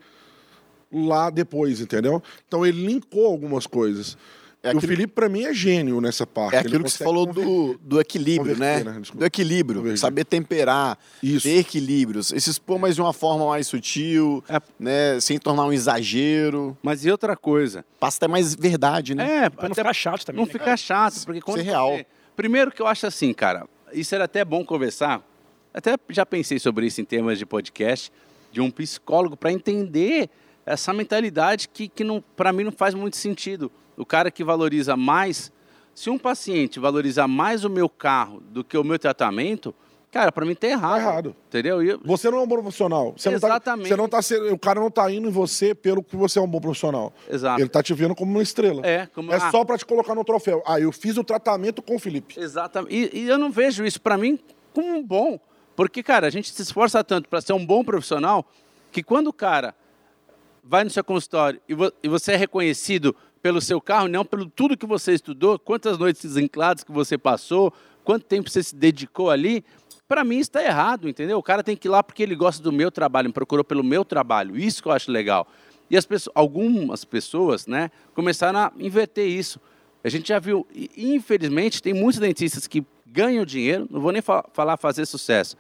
lá depois, entendeu? Então ele linkou algumas coisas. É E o aquilo- Felipe pra mim é gênio nessa parte. É aquilo que você falou do, do equilíbrio, né? né? Do equilíbrio. Converter. Saber temperar, Isso. ter equilíbrios. E se expor, mas de uma forma mais sutil, É. né? Sem tornar um exagero. Mas e outra coisa? Passa até mais verdade, né? É, Pra não até ficar chato também. não né, ficar chato, porque quando Ser real. você- Primeiro que eu acho assim, cara, isso era até bom conversar. Até já pensei sobre isso em termos de podcast, de um psicólogo para entender essa mentalidade que, que não, para mim não faz muito sentido. O cara que valoriza mais, se um paciente valoriza mais o meu carro do que o meu tratamento, cara, para mim tá errado. Tá errado. Entendeu? Eu- Você não é um bom profissional. Você Exatamente. Não tá, você não tá o cara não tá indo em você pelo que você é um bom profissional. Exato. Ele tá te vendo como uma estrela. É, como- é ah. só pra te colocar no troféu. Ah, eu fiz o tratamento com o Felipe. Exatamente. E, e eu não vejo isso para mim como um bom. Porque, cara, a gente se esforça tanto para ser um bom profissional que quando o cara vai no seu consultório e, vo- e você é reconhecido pelo seu carro, não pelo tudo que você estudou, quantas noites clases que você passou, quanto tempo você se dedicou ali, para mim está errado, entendeu? O cara tem que ir lá porque ele gosta do meu trabalho, me procurou pelo meu trabalho. Isso que eu acho legal. E as pessoas, algumas pessoas, né, começaram a inverter isso. A gente já viu, infelizmente, tem muitos dentistas que ganham dinheiro, não vou nem fa- falar fazer sucesso,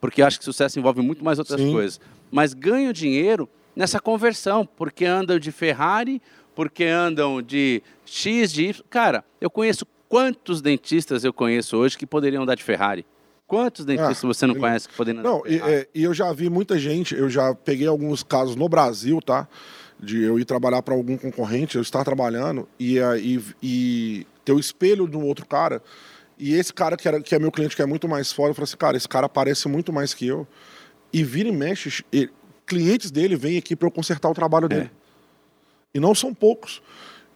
porque acho que sucesso envolve muito mais outras Sim. coisas, mas ganham dinheiro nessa conversão, porque andam de Ferrari, porque andam de X, de Y. Cara, eu conheço quantos dentistas eu conheço hoje que poderiam andar de Ferrari? Quantos dentistas você não conhece que poderiam andar Não, de e, Ferrari? é, e eu já vi muita gente, eu já peguei alguns casos no Brasil, tá? De eu ir trabalhar para algum concorrente, eu estar trabalhando e, aí e ter o espelho um outro cara. E esse cara que, era, que é meu cliente, que é muito mais foda, eu falei assim, cara, esse cara parece muito mais que eu. E vira e mexe, ele- clientes dele vêm aqui para eu consertar o trabalho dele. E não são poucos.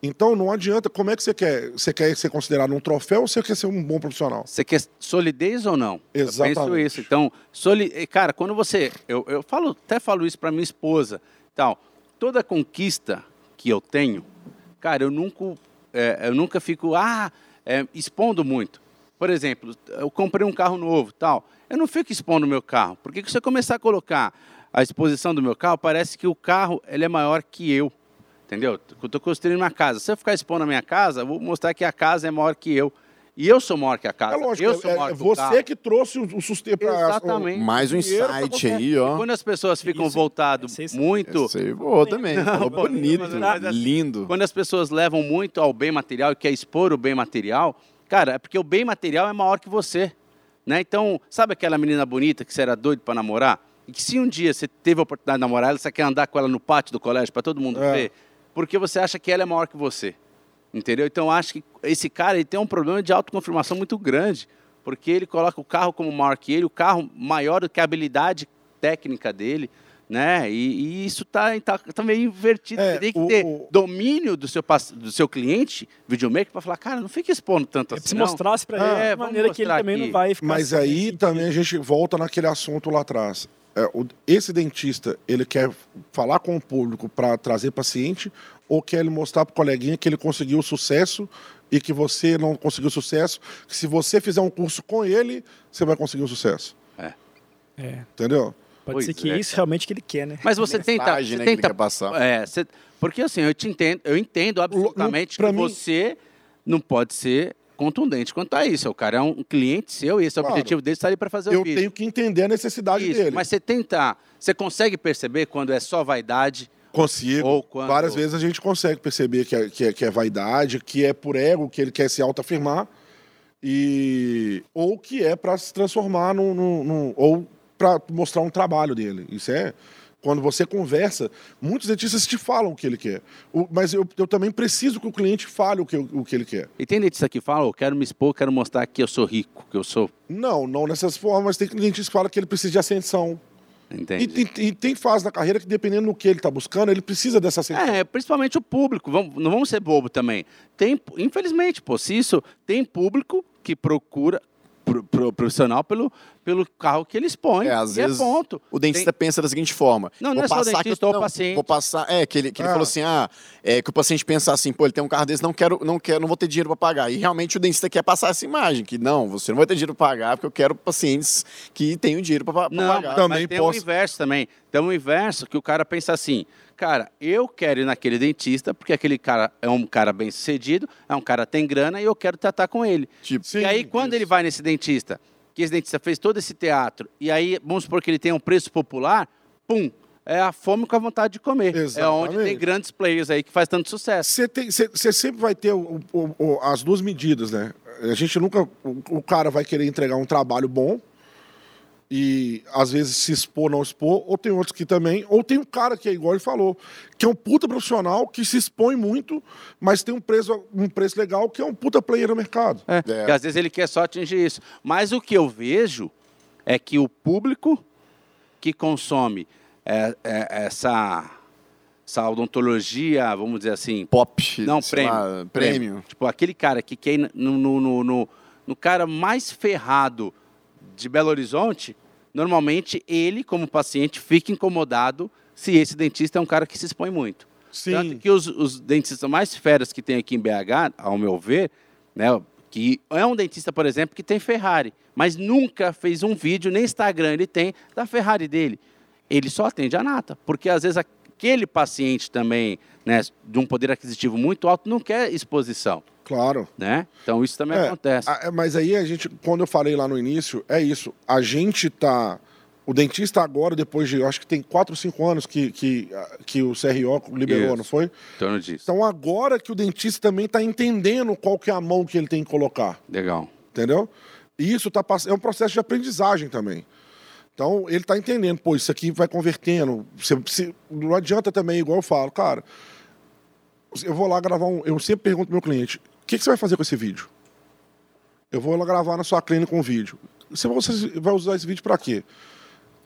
Então não adianta, como é que você quer? Você quer ser considerado um troféu ou você quer ser um bom profissional? Você quer solidez ou não? Eu penso Exatamente. isso. Então, soli... cara, quando você. Eu, eu falo, até falo isso para minha esposa. Tal, toda conquista que eu tenho, cara, eu nunca, eh, eu nunca fico ah, eh, expondo muito. Por exemplo, eu comprei um carro novo, tal. Eu não fico expondo o meu carro, porque se você começar a colocar a exposição do meu carro, parece que o carro ele é maior que eu. Entendeu? Eu estou construindo uma casa. Se eu ficar expondo a minha casa, eu vou mostrar que a casa é maior que eu. E eu sou maior que a casa. É lógico, eu sou é, maior é o você carro. que trouxe o, o sustento para Exatamente. Mais um insight aí, ó. Quando as pessoas ficam Isso- voltadas esse- muito. Aí voou também. Falou bonito, mas- mas- lindo. Quando as pessoas levam muito ao bem material e quer expor o bem material, cara, é porque o bem material é maior que você. Né? Então, sabe aquela menina bonita que você era doido para namorar? E que se um dia você teve a oportunidade de namorar ela, você quer andar com ela no pátio do colégio para todo mundo É. ver? Porque você acha que ela é maior que você. Entendeu? Então, eu acho que esse cara ele tem um problema de autoconfirmação muito grande. Porque ele coloca o carro como maior que ele, o carro maior do que a habilidade técnica dele. Né? E, e isso está tá, tá meio invertido. É, Você tem que o- ter o- domínio do seu, do seu cliente, videomaker, para falar, cara, não fica expondo tanto É, assim. se mostrasse pra Ah, ele é, de vamos maneira que ele mostrar também aqui. não vai ficar Mas sem aí sentido. também a gente volta naquele assunto lá atrás. É, o- esse dentista, ele quer falar com o público para trazer paciente ou quer ele mostrar para o coleguinha que ele conseguiu sucesso e que você não conseguiu sucesso, que se você fizer um curso com ele, você vai conseguir um sucesso. É, Entendeu? pode Pois ser que é, isso realmente que ele quer, né? Mas você tenta. Mensagem, Você né, que tenta quer passar. É, você- porque assim, eu te entendo, eu entendo absolutamente pra que mim- você não pode ser contundente quanto a isso. O cara é um cliente seu e esse é o Claro. objetivo dele, está ali para fazer o Eu vídeo. tenho que entender a necessidade Isso, dele. Mas você tenta. Você consegue perceber quando é só vaidade? Consigo. Quando- Várias vezes a gente consegue perceber que é, que, é, que é vaidade, que é por ego, que ele quer se autoafirmar, e... ou que é para se transformar num. num- num- ou para mostrar um trabalho dele. Isso é quando você conversa, muitos dentistas te falam o que ele quer. O- mas eu, eu também preciso que o cliente fale o que, o que ele quer. E tem dentista que fala, eu quero me expor, quero mostrar que eu sou rico, que eu sou... Não, não nessas formas. Tem dentista que fala que ele precisa de ascensão. Entende? E, tem- e tem fase da carreira que, dependendo do que ele está buscando, ele precisa dessa ascensão. É, principalmente o público. Vamos- não vamos ser bobo também. Tem, infelizmente, pô, se isso tem público que procura pro, pro- profissional pelo, pelo carro que ele expõe. É, às e vezes é ponto. o dentista pensa da seguinte forma. Não, vou não é só o passar que dentista ou o paciente. Vou passar, é, que ele, que ele Ah. falou assim, ah, é, que o paciente pensa assim, pô, ele tem um carro desse, não quero, não quero, não vou ter dinheiro para pagar. E realmente o dentista quer passar essa imagem, que não, você não vai ter dinheiro para pagar, porque eu quero pacientes que tenham dinheiro para Não, pagar. Também mas tem posso- o inverso também. Tem o inverso que o cara pensa assim, cara, eu quero ir naquele dentista porque aquele cara é um cara bem sucedido, é um cara que tem grana e eu quero tratar com ele. Tipo, Sim, e aí, quando isso. ele vai nesse dentista, que esse dentista fez todo esse teatro, e aí, vamos supor que ele tem um preço popular, pum, é a fome com a vontade de comer. É onde tem Exatamente. grandes players aí que faz tanto sucesso. Você sempre vai ter o- o- o- as duas medidas, né? A gente nunca. O cara vai querer entregar um trabalho bom e às vezes se expor, não expor, ou tem outros que também. Ou tem um cara que é igual ele falou, que é um puta profissional que se expõe muito, mas tem um preço, um preço legal que é um puta player no mercado. É, É. Porque às vezes ele quer só atingir isso. Mas o que eu vejo é que o público que consome é, é, essa, essa odontologia, vamos dizer assim, pop, não, prêmio, lá, prêmio. Tipo, aquele cara que quer ir no, no, no, no- no cara mais ferrado de Belo Horizonte, normalmente ele, como paciente, fica incomodado se esse dentista é um cara que se expõe muito. Tanto que os, os dentistas mais feras que tem aqui em BH, ao meu ver, né, que é um dentista, por exemplo, que tem Ferrari, mas nunca fez um vídeo, nem Instagram ele tem, da Ferrari dele. Ele só atende a nata, porque às vezes aquele paciente também, né, de um poder aquisitivo muito alto, não quer exposição, Claro. né? Então isso também É, acontece. a- é, mas aí a gente, quando eu falei lá no início, é isso. A gente tá. O dentista agora, depois de, eu acho que tem 4 ou 5 anos que, que, que o CRO liberou, Isso. não foi? Disso. Então agora que o dentista também está entendendo qual que é a mão que ele tem que colocar, Legal. entendeu? E isso tá, é um processo de aprendizagem também. Então ele está entendendo, pô, isso aqui vai convertendo. Você, se- não adianta também, igual eu falo, cara, eu vou lá gravar um. Eu sempre pergunto pro meu cliente: o que, que você vai fazer com esse vídeo? Eu vou lá gravar na sua clínica um vídeo. Você vai usar esse vídeo para quê?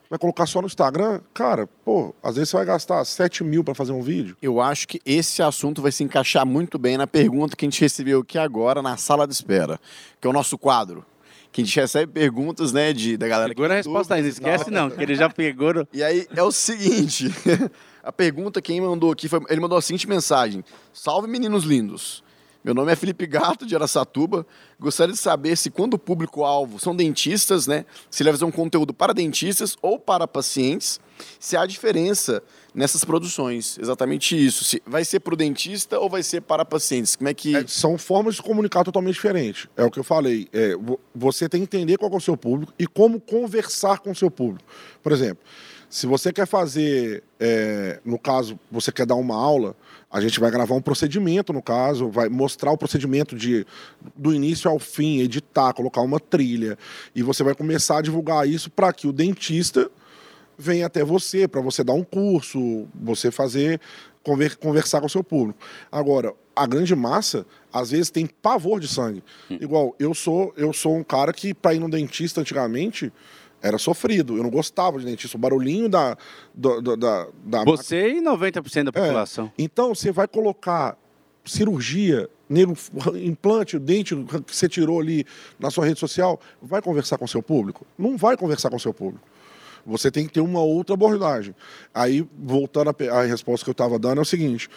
Vai colocar só no Instagram? Cara, pô, às vezes você vai gastar 7 mil para fazer um vídeo. Eu acho que esse assunto vai se encaixar muito bem na pergunta que a gente recebeu aqui agora na sala de espera, que é o nosso quadro. Que a gente recebe perguntas, né, de, da galera. que Segura a tem resposta aí, não esquece não, que ele já pegou. no- E aí é o seguinte: [laughs] a pergunta quem mandou aqui foi. Ele mandou a seguinte mensagem: Salve meninos lindos. Meu nome é Felipe Gato, de Aracatuba. Gostaria de saber se, quando o público-alvo são dentistas, né? Se ele vai fazer um conteúdo para dentistas ou para pacientes, se há diferença nessas produções. Exatamente isso. Se vai ser para o dentista ou vai ser para pacientes? Como é que. É, são formas de comunicar totalmente diferentes. É o que eu falei. É, vo- você tem que entender qual é o seu público e como conversar com o seu público. Por exemplo, se você quer fazer, é, no caso, você quer dar uma aula, a gente vai gravar um procedimento, no caso, vai mostrar o procedimento de, do início ao fim, editar, colocar uma trilha. E você vai começar a divulgar isso para que o dentista vem até você para você dar um curso, você fazer conver- conversar com o seu público. Agora, a grande massa às vezes tem pavor de sangue. Igual eu sou, eu sou um cara que para ir no dentista antigamente era sofrido. Eu não gostava de dentista, o barulhinho da do- da, da Você e 90% da É. população. então você vai colocar cirurgia, nego, implante, o dente que você tirou ali na sua rede social, vai conversar com seu público? Não vai conversar com seu público. Você tem que ter uma outra abordagem. Aí, voltando à resposta que eu estava dando, é o seguinte: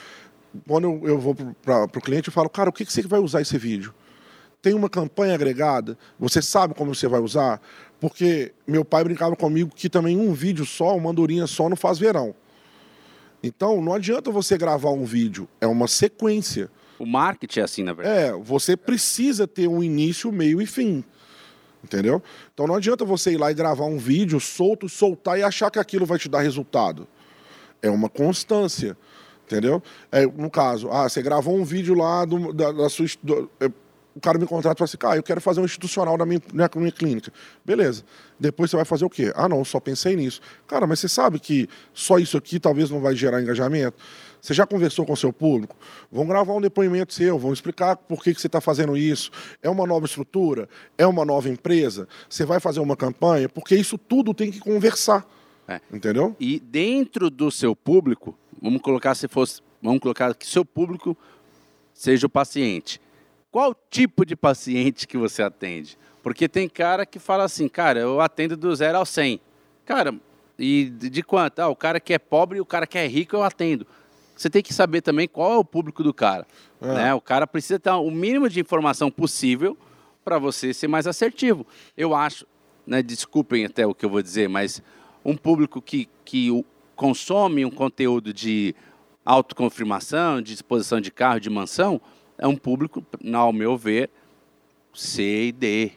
quando eu, eu vou para o cliente, eu falo, cara, o que, que você vai usar esse vídeo? Tem uma campanha agregada? Você sabe como você vai usar? Porque meu pai brincava comigo que também um vídeo só, uma andorinha só, não faz verão. Então, não adianta você gravar um vídeo, é uma sequência. O marketing é assim, na verdade. É, você precisa ter um início, meio e fim. Entendeu? Então não adianta você ir lá e gravar um vídeo solto, soltar e achar que aquilo vai te dar resultado. É uma constância. Entendeu? É, no caso, ah, você gravou um vídeo lá do- da, da sua. do- é, o cara me contrata e fala assim, cara, eu quero fazer um institucional na minha, na minha clínica. Beleza. Depois você vai fazer o quê? Ah, não, só pensei nisso. Cara, mas você sabe que só isso aqui talvez não vai gerar engajamento? Você já conversou com o seu público? Vão gravar um depoimento seu, vão explicar por que, que você está fazendo isso. É uma nova estrutura? É uma nova empresa? Você vai fazer uma campanha? Porque isso tudo tem que conversar. É. Entendeu? E dentro do seu público, vamos colocar se fosse, vamos colocar que seu público seja o paciente. Qual tipo de paciente que você atende? Porque tem cara que fala assim, cara, eu atendo do zero ao 100. Cara, e de quanto? Ah, o cara que é pobre e o cara que é rico eu atendo. Você tem que saber também qual é o público do cara. É. Né? O cara precisa ter o mínimo de informação possível para você ser mais assertivo. Eu acho, né, desculpem até o que eu vou dizer, mas um público que, que consome um conteúdo de autoconfirmação, de exposição de carro, de mansão, é um público, ao meu ver, C e D,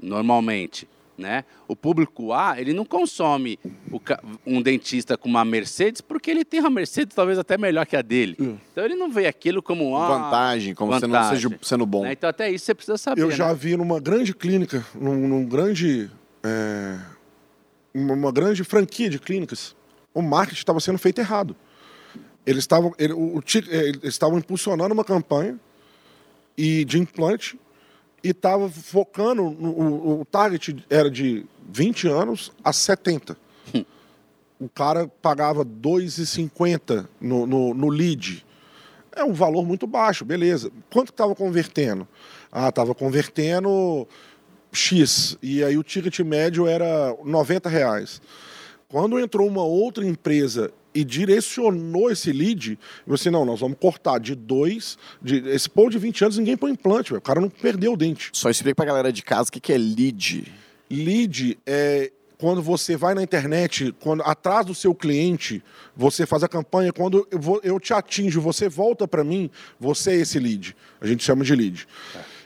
normalmente. Né? O público A, ele não consome o um dentista com uma Mercedes porque ele tem uma Mercedes talvez até melhor que a dele. Então ele não vê aquilo como uma Vantagem, como você não vantagem. seja sendo bom. Né? Então até isso você precisa saber. Eu né? já vi numa grande clínica, num, num grande. é, uma grande franquia de clínicas, o marketing estava sendo feito errado. Eles estavam, ele- o- eh, eles estavam impulsionando uma campanha e de implante e estava focando no, o, o target era de 20 anos a 70. o cara pagava 2,50 no, no, no lead. É um valor muito baixo, beleza. Quanto estava convertendo? Ah, estava convertendo X. E aí o ticket médio era 90 reais. Quando entrou uma outra empresa e direcionou esse lead, você, não, nós vamos cortar de dois. De, esse povo de 20 anos ninguém põe implante, velho. o cara não perdeu o dente. Só explica pra galera de casa o que que é lead. Lead é quando você vai na internet, quando atrás do seu cliente, você faz a campanha, quando eu, vou- eu te atinjo, você volta para mim, você é esse lead. A gente chama de lead.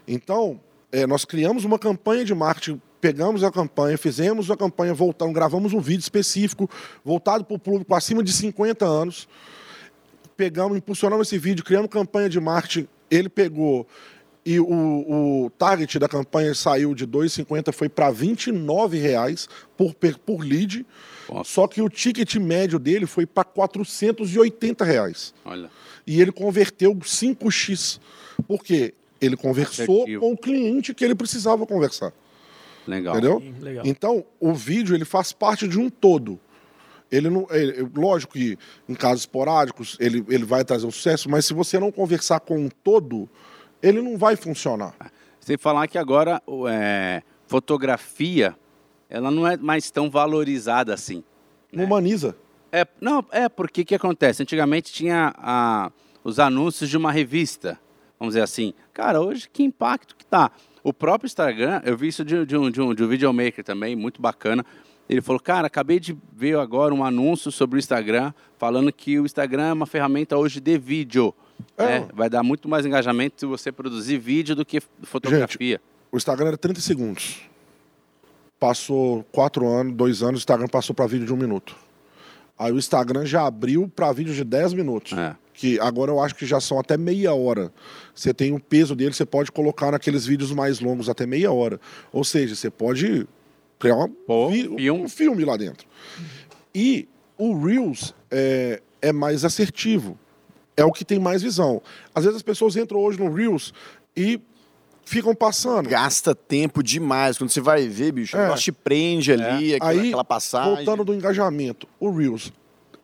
Então, é, nós criamos uma campanha de marketing, pegamos a campanha, fizemos a campanha, voltamos, gravamos um vídeo específico voltado para o público acima de 50 anos pegamos, impulsionamos esse vídeo, criamos campanha de marketing. Ele pegou e o, o target da campanha saiu de 2,50 foi para 29 reais por, por lead. Nossa. Só que o ticket médio dele foi para 480 reais. Olha. E ele converteu 5x. Por quê? Ele conversou com o cliente que ele precisava conversar. Legal. Entendeu? Legal. Então, o vídeo ele faz parte de um todo. Ele não, ele- lógico que em casos esporádicos ele, ele vai trazer um sucesso, mas se você não conversar com um todo, ele não vai funcionar. Sem falar que agora é, fotografia, ela não é mais tão valorizada assim. Não humaniza. É, não, é porque o que acontece? Antigamente tinha a- os anúncios de uma revista, vamos dizer assim. Cara, hoje que impacto que tá? O próprio Instagram, eu vi isso de, de um, de, um, de um videomaker também, muito bacana. Ele falou, cara, acabei de ver agora um anúncio sobre o Instagram, falando que o Instagram é uma ferramenta hoje de vídeo. É. né? Vai dar muito mais engajamento se você produzir vídeo do que fotografia. O Instagram era 30 segundos. Passou quatro anos, dois anos, o Instagram passou para vídeo de um minuto. Aí o Instagram já abriu para vídeo de 10 minutos. É. Que agora eu acho que já são até meia hora. Você tem o peso dele, você pode colocar naqueles vídeos mais longos até meia hora. Ou seja, você pode criar uma- Pô, vi- filme. um filme lá dentro. E o Reels é, é mais assertivo. É o que tem mais visão. Às vezes as pessoas entram hoje no Reels e ficam passando. Gasta tempo demais. Quando você vai ver, bicho, o É. negócio te prende ali, aquela, Aí, aquela passagem. voltando do engajamento, o Reels.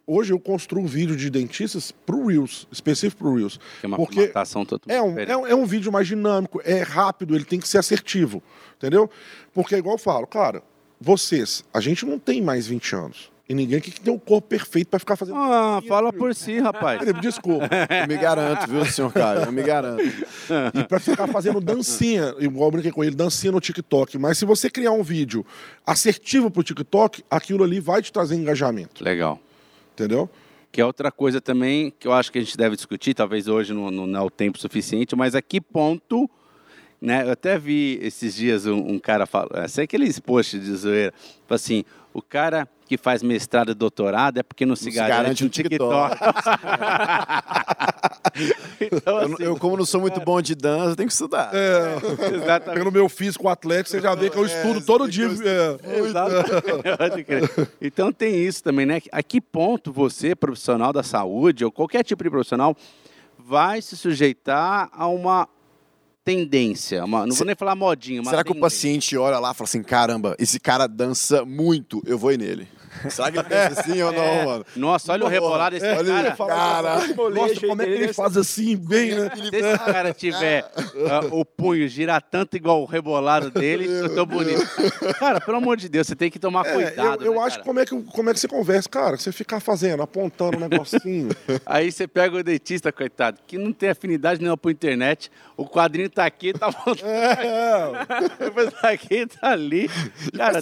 Hoje eu construo vídeo de dentistas pro Reels, específico pro Reels. Que é uma porque formatação totalmente é um, é, um, é um vídeo mais dinâmico, é rápido, ele tem que ser assertivo, entendeu? Porque, igual eu falo, cara, vocês, a gente não tem mais 20 anos. E ninguém aqui que tem o corpo perfeito pra ficar fazendo. Ah, fala por si, rapaz. Desculpa. Eu me garanto, viu, senhor Caio? Eu me garanto. E pra ficar fazendo dancinha, igual eu brinquei com ele, dancinha no TikTok. Mas se você criar um vídeo assertivo pro TikTok, aquilo ali vai te trazer engajamento, Legal. Entendeu? Que é outra coisa também que eu acho que a gente deve discutir, talvez hoje não, não é o tempo suficiente, mas a que ponto, né? Eu até vi esses dias um, um cara falando, sei aqueles posts de zoeira, tipo assim, o cara que faz mestrado e doutorado é porque não se, Não se garante, garante no no TikTok. então, [laughs] Eu, não- assim, eu, como não sou muito bom de dança, eu tenho que estudar. É, [laughs] exatamente. pelo meu físico atlético, você já vê que eu estudo todo dia. é. Exato. [laughs] Pode crer. Então tem isso também, né? A que ponto você, profissional da saúde, ou qualquer tipo de profissional, vai se sujeitar a uma tendência? Uma, não vou nem falar modinha, Será que o tendência. paciente olha lá e fala assim, caramba, esse cara dança muito, eu vou ir nele? Será que ele pensa [laughs] assim ou não, mano? Nossa, olha o rebolado desse Olha cara. cara. Nossa, como é que ele faz assim, bem, né? Se esse cara tiver ah, o punho girar tanto igual o rebolado dele, eu tô bonito. Cara, pelo amor de Deus, você tem que tomar É, cuidado. eu, eu né, acho cara? como é, que, como é que você conversa, cara. Você ficar fazendo, apontando um negocinho. [laughs] Aí você pega o dentista, coitado, que não tem afinidade nenhuma por internet. O quadrinho tá aqui, tá voltando. é, [laughs] Depois tá aqui, tá ali. Cara,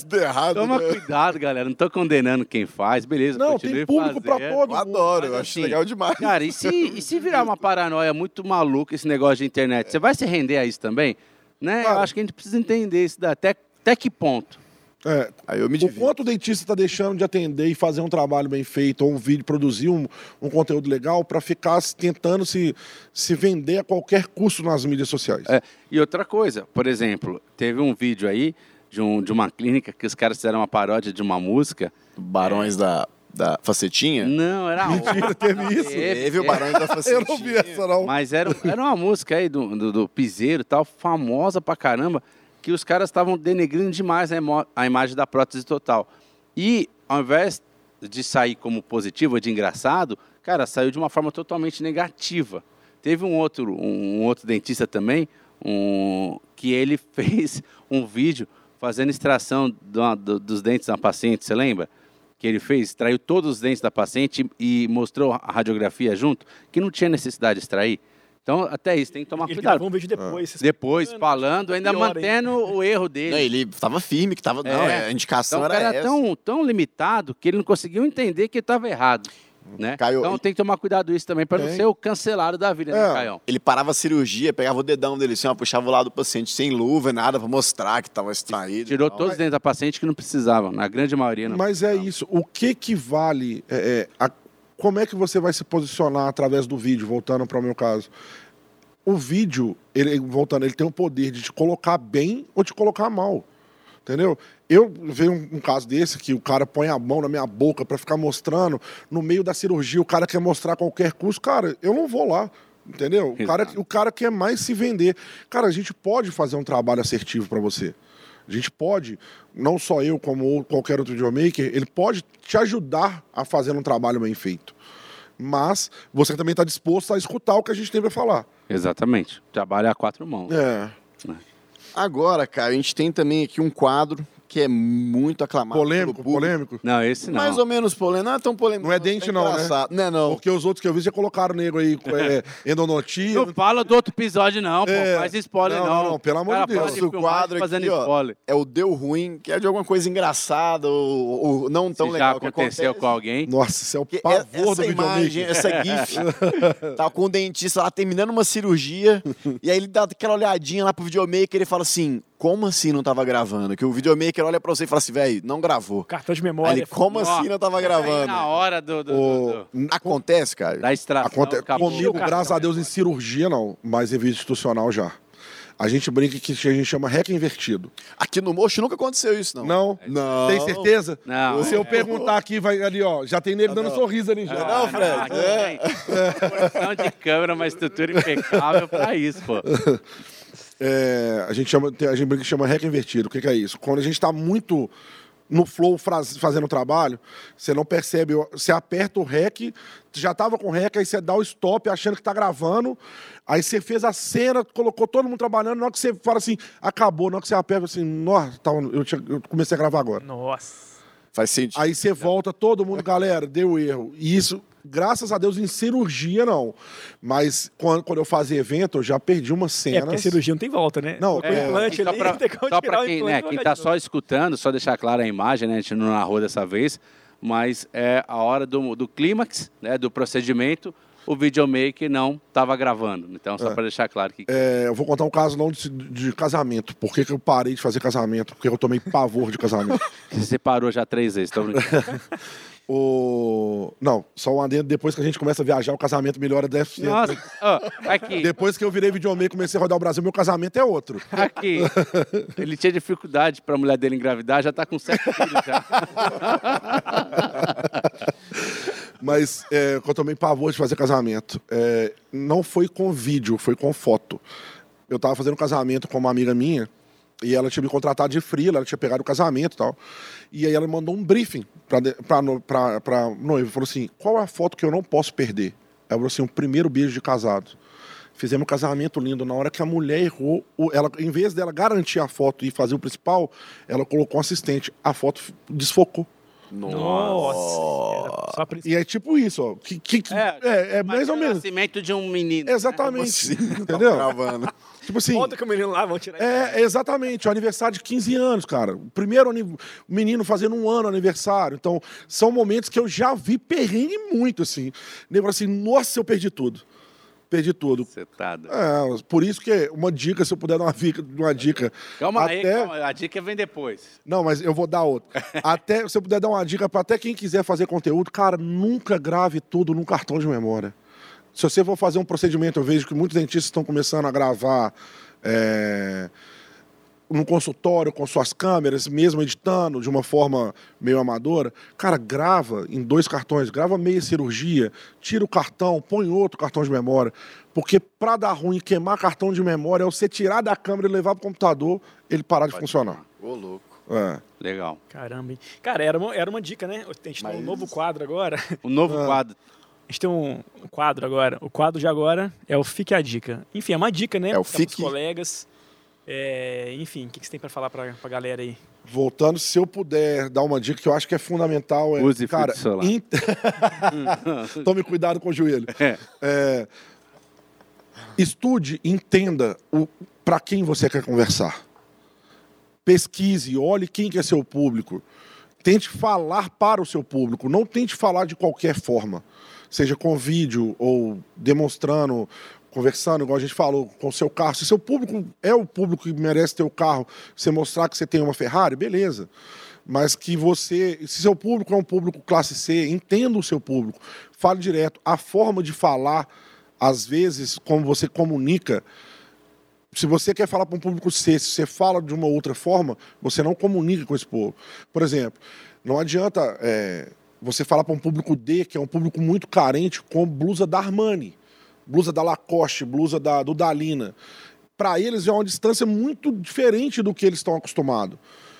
toma né? cuidado, galera. Não tô condenando quem faz, beleza. não, tem público pra fazendo. todo Eu mundo. adoro, eu acho assim, legal demais. Cara, e se, e se virar uma paranoia muito maluca esse negócio de internet? Você vai se render a isso também? Né? Eu Cara. acho que a gente precisa entender isso. da- Até, até que ponto? É, Aí eu me o quanto o dentista está deixando de atender e fazer um trabalho bem feito, ou um vídeo, produzir um, um conteúdo legal para ficar tentando se, se vender a qualquer custo nas mídias sociais. É, e outra coisa, por exemplo, teve um vídeo aí de, um, de uma clínica que os caras fizeram uma paródia de uma música. Barões da, da Facetinha? Não, era Mentira, [laughs] teve isso? Teve o Barões da Facetinha. [laughs] Eu não vi essa, não. Mas era, era uma música aí do, do, do Piseiro e tal, famosa pra caramba, que os caras estavam denegrindo demais a, imo- a imagem da prótese total. E ao invés de sair como positivo ou de engraçado, cara, saiu de uma forma totalmente negativa. Teve um outro, um outro dentista também, um, que ele [laughs] fez um vídeo fazendo extração do- do- dos dentes da paciente, você lembra? Que ele fez, extraiu todos os dentes da paciente e mostrou a radiografia junto, que não tinha necessidade de extrair. Então, até isso, tem que tomar Ele cuidado. gravou um vídeo depois. vocês- Depois, falando, ainda Pior, hein? mantendo o erro dele. Não, ele tava firme, que tava. Não, É. a indicação Então, era era essa. tão, tão limitado que ele não conseguiu entender que estava errado. Né? Caio, então e- tem que tomar cuidado isso também, para não ser o cancelado da vida, né, É. Caião? Ele parava a cirurgia, pegava o dedão dele assim, ó, puxava o lado do paciente sem luva, nada, pra mostrar que tava extraído. Tirou tal. todos os dentes da paciente que não precisavam, na grande maioria não. Mas é isso. O que que vale? é, é, a- como é que você vai se posicionar através do vídeo, voltando para o meu caso? O vídeo, ele, voltando, ele tem o poder de te colocar bem ou te colocar mal. Entendeu? Eu vejo um, um caso desse que o cara põe a mão na minha boca para ficar mostrando, no meio da cirurgia, o cara quer mostrar qualquer custo. Cara, eu não vou lá. Entendeu? O cara, o cara quer mais se vender. Cara, a gente pode fazer um trabalho assertivo para você. A gente pode, não só eu, como qualquer outro videomaker, ele pode te ajudar a fazer um trabalho bem feito. Mas você também está disposto a escutar o que a gente tem para falar. Exatamente. Trabalha a quatro mãos. É. Agora, cara, a gente tem também aqui um quadro que é muito aclamado. Polêmico, polêmico. Não, esse não. Mais ou menos polêmico. Não é tão polêmico. Não é dente, não, né? Não é não. Porque os outros que eu vi já colocaram nego aí, [laughs] é, endodontia. Não fala do outro episódio, não, pô. É. Faz spoiler, Não, não. não, não, pelo amor Cara, de Deus. Nosso filmar quadro fazendo aqui, ó, spoiler. é o Deu Ruim, que é de alguma coisa engraçada ou, ou não tão Se já legal. que aconteceu acontece. com alguém. Nossa, isso é o pavor essa do imagem, videomaker. essa gif, [laughs] tá com o dentista lá terminando uma cirurgia, e aí ele dá aquela olhadinha lá pro videomaker e ele fala assim, como assim não tava gravando? Que o videomaker olha pra você e fala assim, velho, não gravou. Cartão de Aí memória. ele, como Ó, assim não tava Aí gravando? na hora do, do, O- do- do- Acontece, cara. da extração. Aconte-. Comigo, graças a Deus, em cirurgia não, mas em vídeo institucional já. A gente brinca que a gente chama REC invertido. Aqui no Mocho nunca aconteceu isso, não. Não? Não. Tem certeza? Não. Se eu perguntar aqui, vai ali, ó, já tem nele dando sorriso ali já. Não, Fred. Ah, É. tem. Posição de câmera, uma estrutura impecável pra isso, pô. [laughs] É, a gente chama, a gente brinca que chama REC invertido. O que, que é isso? Quando a gente está muito no flow fazendo o trabalho, você não percebe, você aperta o REC, já tava com o REC, aí você dá o stop achando que tá gravando, aí você fez a cena, colocou todo mundo trabalhando, na hora que você fala assim, acabou, na hora que você aperta assim, nossa, tá, eu, tinha- eu comecei a gravar agora. Nossa. Faz sentido. Aí você volta, todo mundo, galera, deu erro. E isso, graças a Deus, em cirurgia não. Mas quando, quando eu fazia evento, eu já perdi umas É, cenas. porque cirurgia não tem volta, né? Não, Colocou é, implante só ali, pra, [laughs] só o quem, implante né, quem tá de só escutando, só deixar clara a imagem, né? A gente não narrou dessa vez, mas é a hora do, do clímax, né? Do procedimento, o videomaker não estava gravando. Então, só para deixar claro que. É, eu vou contar um caso não de, de casamento. Por que, que eu parei de fazer casamento? Porque eu tomei pavor de casamento. [laughs] Você separou já três vezes, tô brincando. [laughs] O... Não, só um adendo, depois que a gente começa a viajar, o casamento melhora 10%. Nossa, ó, aqui, Depois que eu virei videomaker e comecei a rodar o Brasil, meu casamento é outro. aqui. [laughs] Ele tinha dificuldade para a mulher dele engravidar, já tá com sete filhos já. [laughs] Mas é, que eu tomei pavor de fazer casamento. É, não foi com vídeo, foi com foto. Eu tava fazendo um casamento com uma amiga minha e ela tinha me contratado de freela, ela tinha pegado o casamento e tal. E aí ela mandou um briefing pra noiva. Falou assim, qual é a foto que eu não posso perder? Ela falou assim, o primeiro beijo de casado. Fizemos um casamento lindo. Na hora que a mulher errou, o- ela, em vez dela garantir a foto e fazer o principal, ela colocou um assistente. A foto desfocou. Nossa. E é tipo isso, ó. Que, que, que- é, é, mais imagina ou o menos. nascimento de um menino. né? Exatamente. Tava Entendeu? gravando. Tipo assim. Volta com o menino lá, vão tirar. É, exatamente, o aniversário de 15 anos, cara. O primeiro o menino fazendo um ano aniversário. Então, são momentos que eu já vi perrengue muito, assim. Nego assim, nossa, eu perdi tudo. Perdi tudo. Você tá doido. É, por isso que uma dica, se eu puder dar uma dica, uma dica. Calma aí, até... calma, a dica vem depois. Não, mas eu vou dar outra. [laughs] Até, se eu puder dar uma dica para até quem quiser fazer conteúdo, cara, nunca grave tudo num cartão de memória. Se você for fazer um procedimento, eu vejo que muitos dentistas estão começando a gravar é, no consultório com suas câmeras, mesmo editando de uma forma meio amadora. Cara, grava em dois cartões, grava meia cirurgia, tira o cartão, põe outro cartão de memória. Porque para dar ruim e queimar cartão de memória é você tirar da câmera e levar para o computador, ele parar de funcionar. Ô, louco. É. Legal. Caramba, hein? Cara, era uma, era uma dica, né? A gente um Mas- novo quadro agora. O novo Ah. quadro. A gente tem um quadro agora. O quadro de agora é o Fique a Dica. Enfim, é uma dica, né? É o Fique- os colegas. É, enfim, o que que você tem pra falar pra, pra galera aí? Voltando, se eu puder dar uma dica que eu acho que é fundamental, é. Use cara, solar. in- [laughs] Tome cuidado com o joelho. É. É, estude, entenda o para quem você quer conversar. Pesquise, olhe quem que é seu público. Tente falar para o seu público, não tente falar de qualquer forma. Seja com vídeo ou demonstrando, conversando, igual a gente falou, com o seu carro. Se seu público é o público que merece ter o carro, você mostrar que você tem uma Ferrari, beleza. Mas que você, se seu público é um público classe C, entenda o seu público. Fale direto. A forma de falar, às vezes, como você comunica, se você quer falar para um público C, se você fala de uma outra forma, você não comunica com esse povo. Por exemplo, não adianta é, você falar para um público D, que é um público muito carente, com blusa da Armani, blusa da Lacoste, blusa da, do Dalina. Para eles é uma distância muito diferente do que eles estão acostumados.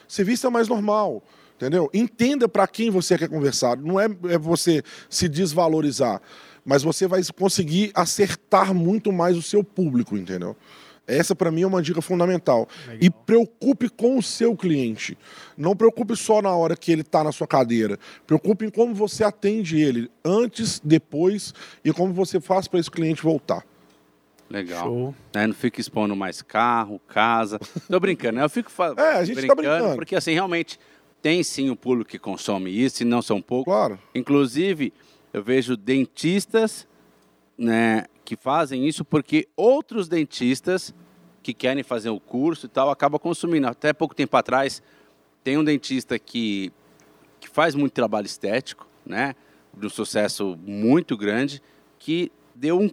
Serviço é mais normal, entendeu? Entenda para quem você quer conversar. Não é, é você se desvalorizar, mas você vai conseguir acertar muito mais o seu público, entendeu? Essa para mim é uma dica fundamental. E preocupe com o seu cliente. Não preocupe só na hora que ele está na sua cadeira. Preocupe em como você atende ele antes, depois e como você faz para esse cliente voltar. Legal. Show. Né, Não fica expondo mais carro, casa. Tô brincando, né? Eu fico fa- [laughs] É, a gente tá brincando. Porque, assim, realmente, tem sim o público que consome isso, e não são poucos. Claro. Inclusive, eu vejo dentistas né, que fazem isso porque outros dentistas que querem fazer o curso e tal acabam consumindo. Até pouco tempo atrás, tem um dentista que, que faz muito trabalho estético, né, de um sucesso muito grande, que deu um,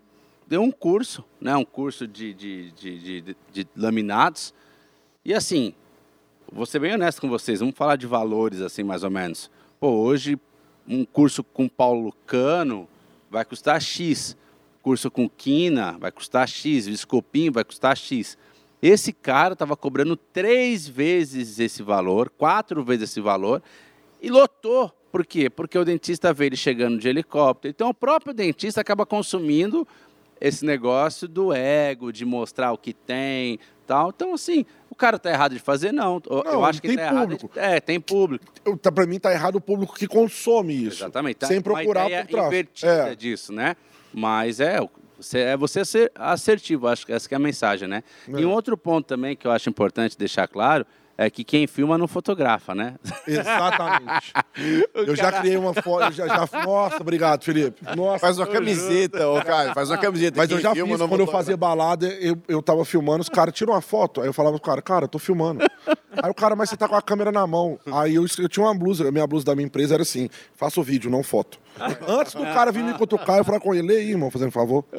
deu um curso, né, um curso de, de, de, de, de- de laminados. E assim, vou ser bem honesto com vocês, vamos falar de valores assim, mais ou menos. Pô, hoje um curso com Paulo Cano vai custar X. Curso com Quina vai custar X. Viscopinho vai custar X. Esse cara estava cobrando três vezes esse valor, quatro vezes esse valor, e lotou. Por quê? Porque o dentista vê ele chegando de helicóptero. Então o próprio dentista acaba consumindo esse negócio do ego, de mostrar o que tem, tal. Então, assim, o cara tá errado de fazer? Não. Eu- Não, acho que tem tá errado. público. de- É, tem público. Tá, para mim tá errado o público que consome isso. Exatamente. Tá? Sem Uma procurar ideia por trás. invertida É. disso, né? Mas é, você, é você ser assertivo, acho que essa que é a mensagem, né? É. E um outro ponto também que eu acho importante deixar claro é que quem filma não fotografa, né? Exatamente. [laughs] eu já criei uma foto, já, já, Nossa, obrigado, Felipe. Nossa. Faz uma camiseta, ô Caio, faz uma camiseta. Mas eu Quem já filma fiz, quando eu fazia balada, eu, eu tava filmando, os caras tiram uma foto. Aí eu falava pro cara, cara, eu tô filmando. Aí o cara, mas você tá com a câmera na mão. Aí eu, eu tinha uma blusa, a minha blusa da minha empresa era assim: faça o vídeo, não foto. Antes do cara vir me cutucar, eu falava com ele, aí, irmão, fazendo favor. [laughs]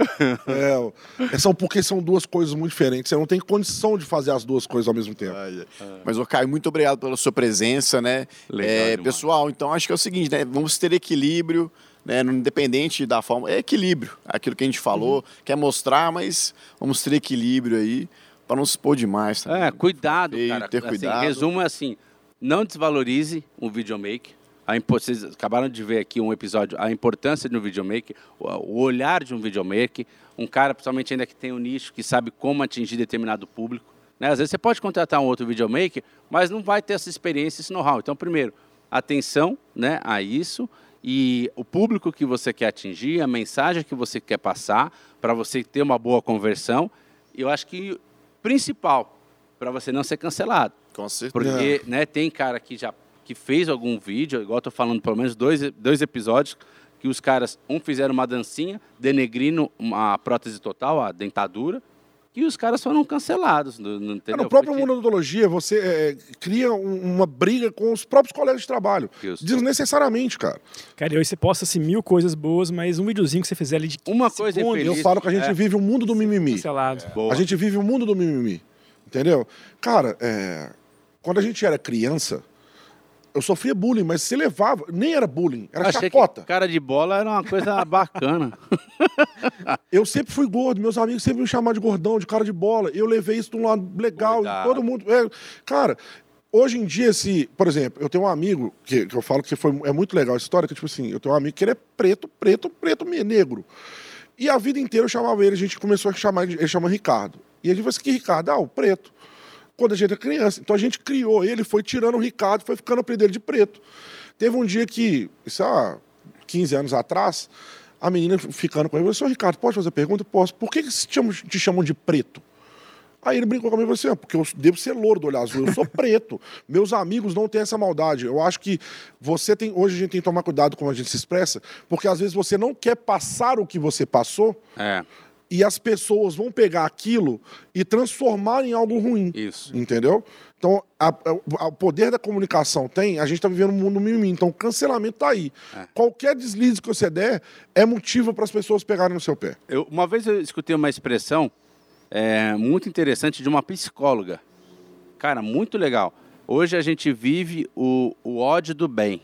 É, são porque são duas coisas muito diferentes. Você não tem condição de fazer as duas coisas ao mesmo tempo. Ai, ai. Mas, ô Caio, muito obrigado pela sua presença, né? Legal É, pessoal, então acho que é o seguinte, né? Vamos ter equilíbrio, né? Independente da forma. É equilíbrio. Aquilo que a gente falou, Uhum. quer mostrar, mas vamos ter equilíbrio aí para não se expor demais. Tá? É, cuidado, Feio, cara. ter Assim, cuidado. resumo é assim: não desvalorize um videomaker. A Vocês acabaram de ver aqui um episódio, a importância de um videomaker, o o olhar de um videomaker, um cara, principalmente ainda que tem um nicho, que sabe como atingir determinado público. Né? Às vezes você pode contratar um outro videomaker, mas não vai ter essa experiência, esse know-how. Então, primeiro, atenção né, a isso e o público que você quer atingir, a mensagem que você quer passar, para você ter uma boa conversão. Eu acho que principal, para você não ser cancelado. Com certeza. Porque né, tem cara que já que fez algum vídeo, igual eu tô falando pelo menos dois, dois episódios, que os caras, um fizeram uma dancinha, denegrindo uma prótese total, a dentadura, e os caras foram cancelados. Não, não, É, entendeu? no próprio Porque- mundo da odontologia, você é, cria um- uma briga com os próprios colegas de trabalho. Isso. Desnecessariamente, cara. Cara, e hoje você posta assim, mil coisas boas, mas um videozinho que você fizer ali de 15 Uma coisa segundos, infeliz. Eu falo que a gente É. vive o mundo do mimimi. cancelado. Boa. A gente vive o mundo do mimimi. Entendeu? Cara, é, quando a gente era criança, eu sofria bullying, mas se levava. Nem era bullying, era Achei chacota. cara de bola era uma coisa [laughs] bacana. Eu sempre fui gordo, meus amigos sempre me chamavam de gordão, de cara de bola. Eu levei isso de um lado legal, todo mundo. é, cara, hoje em dia, se. Por exemplo, eu tenho um amigo que, que eu falo que foi, é muito legal a história, que, tipo assim, eu tenho um amigo que ele é preto, preto, preto, negro. E a vida inteira eu chamava ele, a gente começou a chamar, ele ele chama Ricardo. E a gente falou assim, que Ricardo? Ah, o preto. Quando a gente era criança. Então a gente criou ele, foi tirando o Ricardo, foi ficando o apelido dele de preto. Teve um dia que, isso há 15 anos atrás, a menina ficando com ele, falou, senhor Ricardo, pode fazer pergunta? Posso. Por que, que se te chamam, te chamam de preto? Aí ele brincou comigo e falou assim, "Ah, porque eu devo ser louro do olho azul, eu sou [laughs] preto. Meus amigos não têm essa maldade. Eu acho que você tem. Hoje a gente tem que tomar cuidado como a gente se expressa, porque às vezes você não quer passar o que você passou É, e as pessoas vão pegar aquilo e transformar em algo ruim. isso. Entendeu? Então, a- a- o poder da comunicação tem, a gente está vivendo um mundo mimimi. Então, o cancelamento tá aí. É. Qualquer deslize que você der é motivo para as pessoas pegarem no seu pé. Eu- uma vez eu escutei uma expressão é, muito interessante de uma psicóloga. Cara, muito legal. Hoje a gente vive o, o ódio do bem.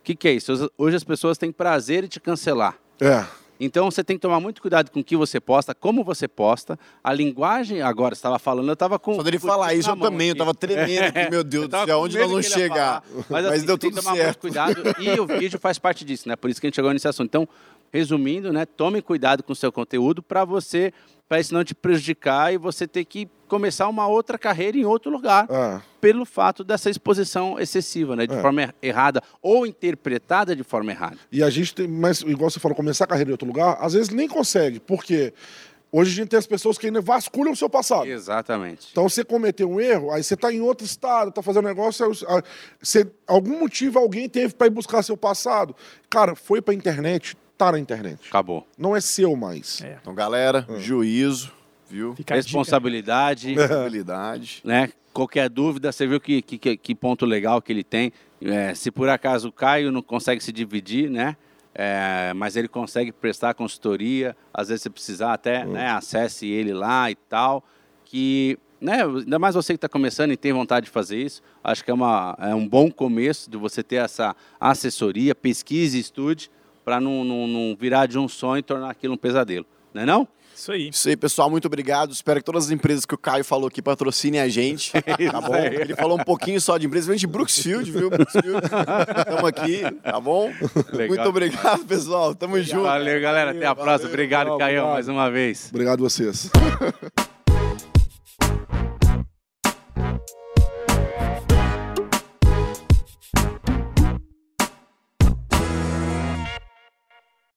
O que, que é isso? Hoje- Hoje as pessoas têm prazer em te cancelar. É. Então você tem que tomar muito cuidado com o que você posta, como você posta, a linguagem. Agora, você estava falando, eu estava com. Dele com falar tudo isso, eu também. Eu aqui. tava tremendo aqui, [laughs] meu Deus Eu do céu. Onde nós vamos ele chegar? falar. Mas, assim, deu você tem tudo que tomar certo. muito cuidado. E o vídeo faz parte disso, né? Por isso que a gente chegou nesse assunto. Então, resumindo, né? Tome cuidado com o seu conteúdo para você, para isso não te prejudicar e você ter que começar uma outra carreira em outro lugar É. pelo fato dessa exposição excessiva, né? De É. forma er- errada ou interpretada de forma errada. E a gente tem, mas igual você falou, começar a carreira em outro lugar, às vezes nem consegue, porque hoje a gente tem as pessoas que ainda vasculham o seu passado. Exatamente. Então você cometeu um erro, aí você está em outro estado, está fazendo um negócio, ah, você, algum motivo alguém teve para ir buscar seu passado. Cara, foi para a internet, tá na internet. Acabou. Não é seu mais. É. Então, galera, Hum. juízo, viu? Fica. Responsabilidade. [laughs] Responsabilidade. né? Qualquer dúvida, você viu que, que, que- ponto legal que ele tem. É, se por acaso o Caio não consegue se dividir, né? É, mas ele consegue prestar consultoria, às vezes se precisar até, né, acesse ele lá e tal. Que, né, ainda mais você que está começando e tem vontade de fazer isso, acho que é, uma, é um bom começo de você ter essa assessoria, pesquise e estude, para não, não, não virar de um sonho e tornar aquilo um pesadelo. Não é não? Isso aí. Isso aí, pessoal, muito obrigado. Espero que todas as empresas que o Caio falou aqui patrocinem a gente. [laughs] Tá bom? Ele falou um pouquinho só de empresas, vem de Brooksfield, viu? Brooksfield. Estamos aqui, tá bom? Legal. Muito obrigado, pessoal. Tamo junto. Valeu, galera. Até a próxima. valeu, Obrigado, Caio, obrigado. mais uma vez. Obrigado a vocês. [laughs]